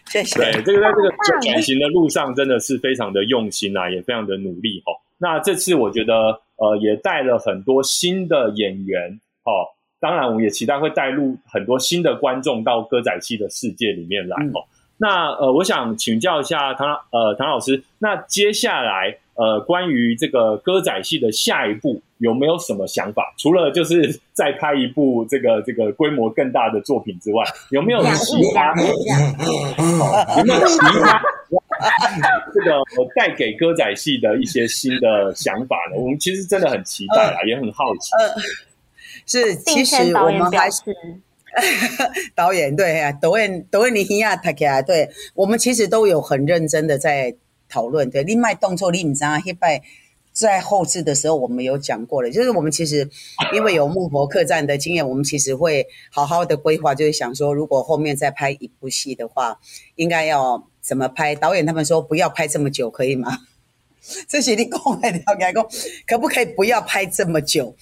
谢谢。对，这个在这个转转型的路上，真的是非常的用心啊，也非常的努力哦、那这次我觉得，呃，也带了很多新的演员哦，当然我们也期待会带入很多新的观众到歌仔戏的世界里面来哦。那呃，我想请教一下唐呃唐老师，那接下来呃关于这个歌仔戏的下一步有没有什么想法？除了就是 再拍一部这个这个规模更大的作品之外，有没有其他有没有其他这个我带给歌仔戏的一些新的想法呢？我们其实真的很期待啦，也很好奇。是，其并实我们还是 导演对啊，导演导演你听下，他起来，对我们其实都有很认真的在讨论。对，另外动作你唔知道，一拜在后置的时候我们有讲过了，就是我们其实因为有木婆客栈的经验，我们其实会好好的规划，就是想说，如果后面再拍一部戏的话，应该要怎么拍？导演他们说不要拍这么久，可以吗？这是你讲的了解过，可不可以不要拍这么久？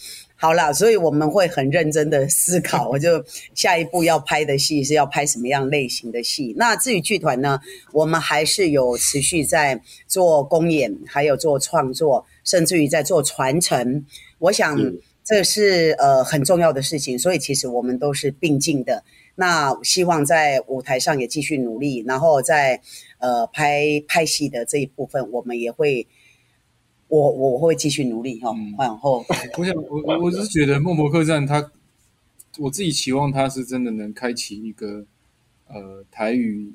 好啦，所以我们会很认真的思考，我就下一步要拍的戏是要拍什么样类型的戏。那至于剧团呢，我们还是有持续在做公演，还有做创作，甚至于在做传承。我想是这是呃很重要的事情，所以其实我们都是并进的。那希望在舞台上也继续努力，然后在呃拍拍戏的这一部分，我们也会。我我会继续努力哈，嗯然后我想，我我我是觉得《孟婆客栈》它，我自己期望它是真的能开启一个呃台语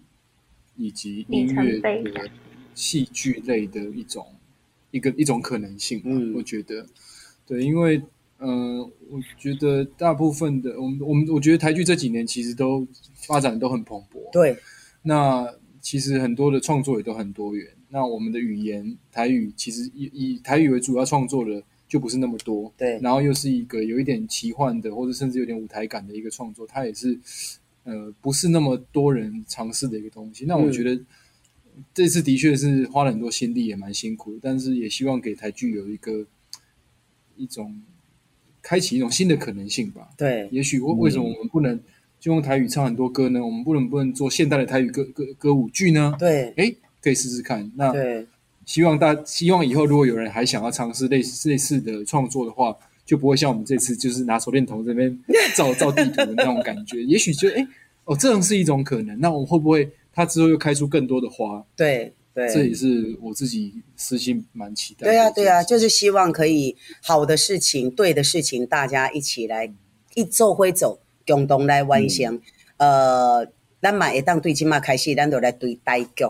以及音乐里程碑的戏剧类的一种一个一种可能性吧。嗯我觉得，对，因为嗯、呃我觉得大部分的我们我们我觉得台剧这几年其实都发展都很蓬勃，对那其实很多的创作也都很多元。那我们的语言台语，其实以以台语为主要创作的就不是那么多，对然后又是一个有一点奇幻的，或者甚至有点舞台感的一个创作，它也是呃不是那么多人尝试的一个东西。那我嗯觉得这次的确是花了很多心力，也蛮辛苦的，但是也希望给台剧有一个一种开启一种新的可能性吧。对，也许为为什么我们不能就用台语唱很多歌呢？我们不能不能做现代的台语歌歌歌舞剧呢？对，哎，可以试试看。那对，希望大希望以后如果有人还想要尝试类似类似的创作的话，就不会像我们这次就是拿手电筒这边 照照地图的那种感觉。也许就哎哦，这样是一种可能。那我们会不会他之后又开出更多的花？对，对，这也是我自己私心蛮期待的。对呀、对呀、就是希望可以好的事情、对的事情，大家一起来一做会走，共同来完成。呃，咱嘛会当对今嘛开始，咱就来对台剧。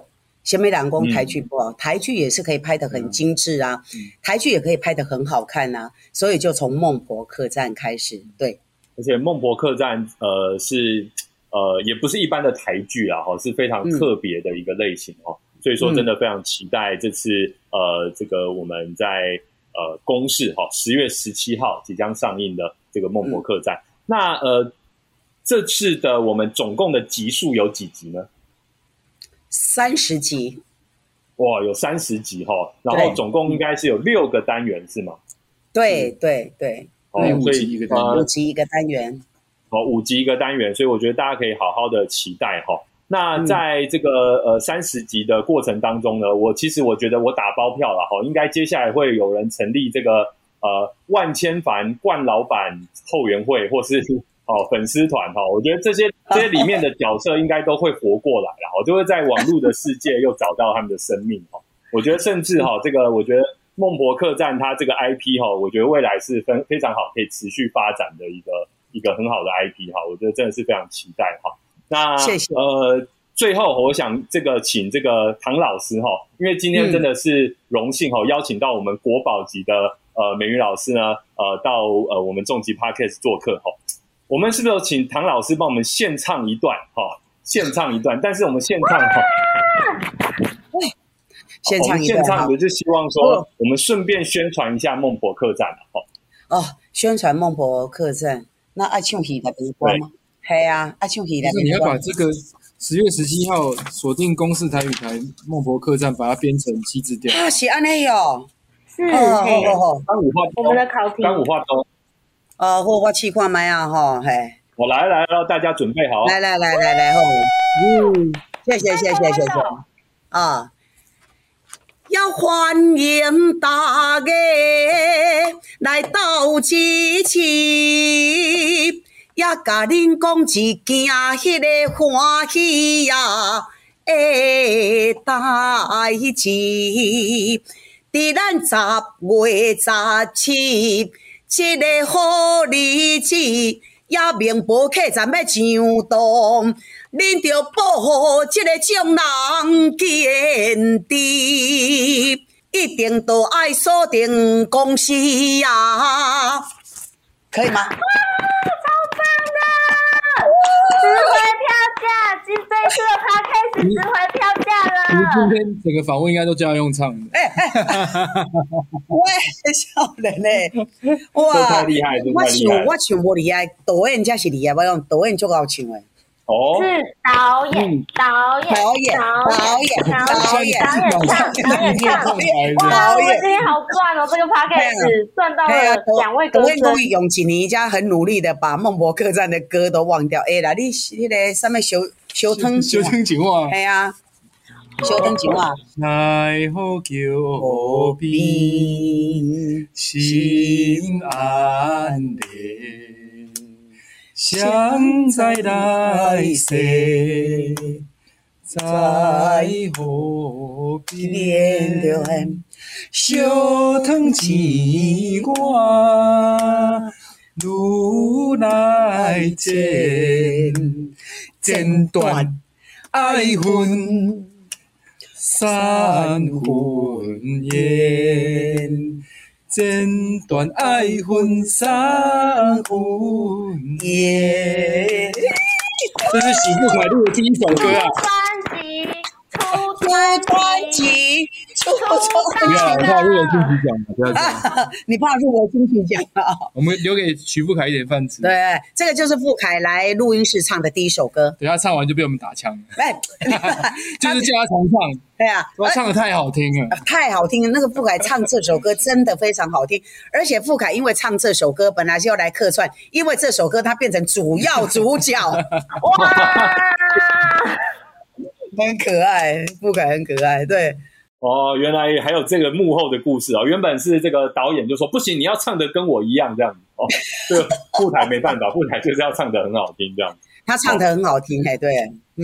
什么人讲台剧不好？台剧也是可以拍得很精致啊，嗯台剧也可以拍得很好看啊。所以就从孟婆客栈开始，对，而且《孟婆客栈》呃是呃也不是一般的台剧啊，哈，是非常特别的一个类型哦。所以说，真的非常期待这次呃这个我们在呃公视哈十月十七号即将上映的这个《孟婆客栈》那呃这次的我们总共的集数有几集呢？三十集，哇，有三十集哈，然后总共应该是有六个单元是吗？对对对，哦五所以集一个单元。呃五集一个单元，哦，五集一个单元，所以我觉得大家可以好好的期待哈。那嗯。在这个呃三十集的过程当中呢，我其实我觉得我打包票了哈，应该接下来会有人成立这个呃万千凡冠老板后援会，或是哦粉丝团哈。我觉得这些 这些里面的角色应该都会活过来了，我就会在网络的世界又找到他们的生命哈。我觉得甚至哈，这个我觉得孟婆客栈它这个 IP 哈，我觉得未来是非非常好，可以持续发展的一个一个很好的 IP 哈，我觉得真的是非常期待哈。那谢谢呃，最后我想这个请这个唐老师哈，因为今天真的是荣幸哈，邀请到我们国宝级的呃美女老师呢，呃到呃我们重疾 Podcast 做客哈。我们是不是有请唐老师帮我们献唱一段哈？献唱一段，但是我们献唱哈，现我们场一段哈献唱的就希望说哦，我们顺便宣传一下孟婆客栈哈。哦，宣传孟婆客栈，那爱唱戏来比歌吗？系啊，爱唱戏来就是你要。把这个十月十七号锁定公视台语台孟婆客栈，把它编成七字调。啊，是安内哟。是哦嘿好好好，三五话我们的考题，三五话都，呃，我我试看麦啊，吼，嘿，我来来了，大家准备好。来来来来来，好，嗯，谢谢谢谢谢谢啊。要欢迎大家来到支持，也甲恁讲一件迄个欢喜呀的代志。伫咱十月十七，这个好日子，也名博客站要上当，恁着保护这个众人坚持，一定都爱锁定公司呀、可以吗？值回票价，这一次的 p 开始值回票价其实今。天整个访问应该都叫他用唱的。喂，少年嘞，哇，这太厉害这我太厉害唱我唱无厉害，导演才是厉害，我用导演足好唱的。哦，是导演，导演，导演导演导导演演，导演唱，导演唱。哇，我今天好赚哦！这个 podcast 赚到了两位歌声导演公，用一年，家很努力的把孟博客栈的歌都忘掉。哎啦，你那个什么小小汤修听情话，系啊，小汤情啊，奈何叫何必心安定？想在来世，在何必变着很小汤钱我如来剪，剪断爱恨三分烟，剪断爱恨三魂烟。这是喜不凯路的第一首歌啊！专辑出出专辑，不要，我怕入围金曲奖嘛。你怕入围金曲奖啊？我们留给徐富凯一点饭吃。对，这个就是富凯来录音室唱的第一首歌。等他唱完就被我们打枪了，哎，就是叫他重唱，对啊，他唱的太好听了。太好听了！那个富凯唱这首歌真的非常好听，而且富凯因为唱这首歌本来是要来客串，因为这首歌他变成主要主角，哇，很可爱。富凯很可爱，对，哦，原来还有这个幕后的故事哦。原本是这个导演就说不行，你要唱的跟我一样这样子哦。这个副台没办法，副台就是要唱的很好听这样子。他唱的很好听，哎，对，嗯，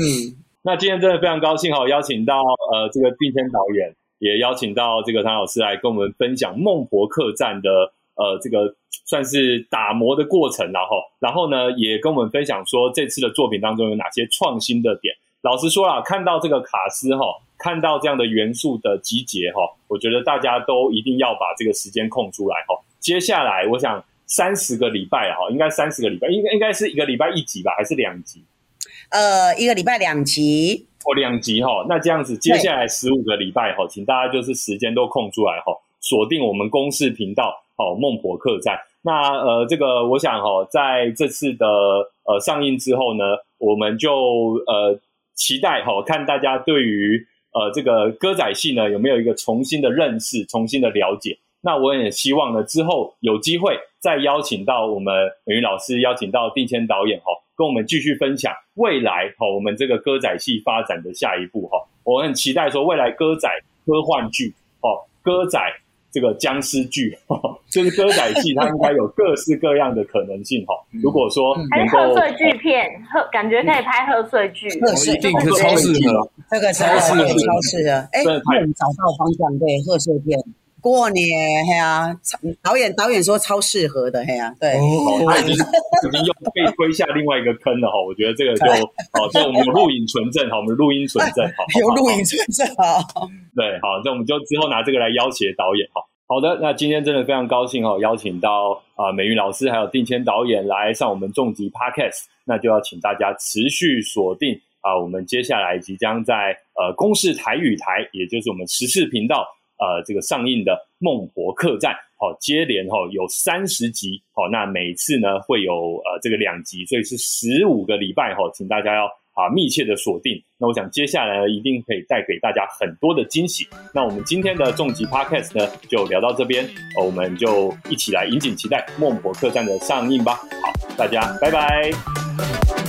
那今天真的非常高兴哈，邀请到呃这个定天导演，也邀请到这个唐老师来跟我们分享孟婆客栈的呃这个算是打磨的过程，然后然后呢也跟我们分享说这次的作品当中有哪些创新的点。老实说啦，看到这个卡斯哈，看到这样的元素的集结哈，我觉得大家都一定要把这个时间空出来哈。接下来我想三十个礼拜哈，应该三十个礼拜，应该应该是一个礼拜一集吧，还是两集？呃，一个礼拜两集，哦，两集哈，那这样子，接下来十五个礼拜哈，请大家就是时间都空出来哈，锁定我们公视频道哦，孟婆客栈。那呃，这个我想哈，在这次的呃上映之后呢，我们就呃期待哈，看大家对于呃这个歌仔戏呢有没有一个重新的认识、重新的了解。那我也希望呢，之后有机会再邀请到我们美云老师，邀请到定谦导演哈，跟我们继续分享未来哈我们这个歌仔戏发展的下一步哈。我很期待说未来歌仔科幻剧哦，歌仔这个僵尸剧，就是歌仔戏它应该有各式各样的可能性哈。如果说还能够是贺岁剧片，贺感觉可以拍贺岁剧。贺岁一定可超适合。这个超适合，超适合。哎，真的太我们找到方向，对，贺岁片。过年，嘿啊，超导演导演说超适合的，嘿啊，对，哦，他已经 已经又被推下另外一个坑了哈。我觉得这个就哦，这我们有录影存证哈，我们录音存证哈，有录影存证啊。对，好，那我们就之后拿这个来要挟导演哈。好的，那今天真的非常高兴哦，邀请到啊、美玉老师还有定谦导演来上我们重疾 Podcast，那就要请大家持续锁定啊、我们接下来即将在呃公视台语台，也就是我们十四频道呃这个上映的《孟婆客栈》，好、接连哈、有三十集，好、那每次呢会有呃这个两集，所以是十五个礼拜哈、请大家要啊密切的锁定。那我想接下来呢一定可以带给大家很多的惊喜。那我们今天的重疾 Podcast 呢就聊到这边，呃我们就一起来引颈期待《孟婆客栈》的上映吧。好，大家拜拜。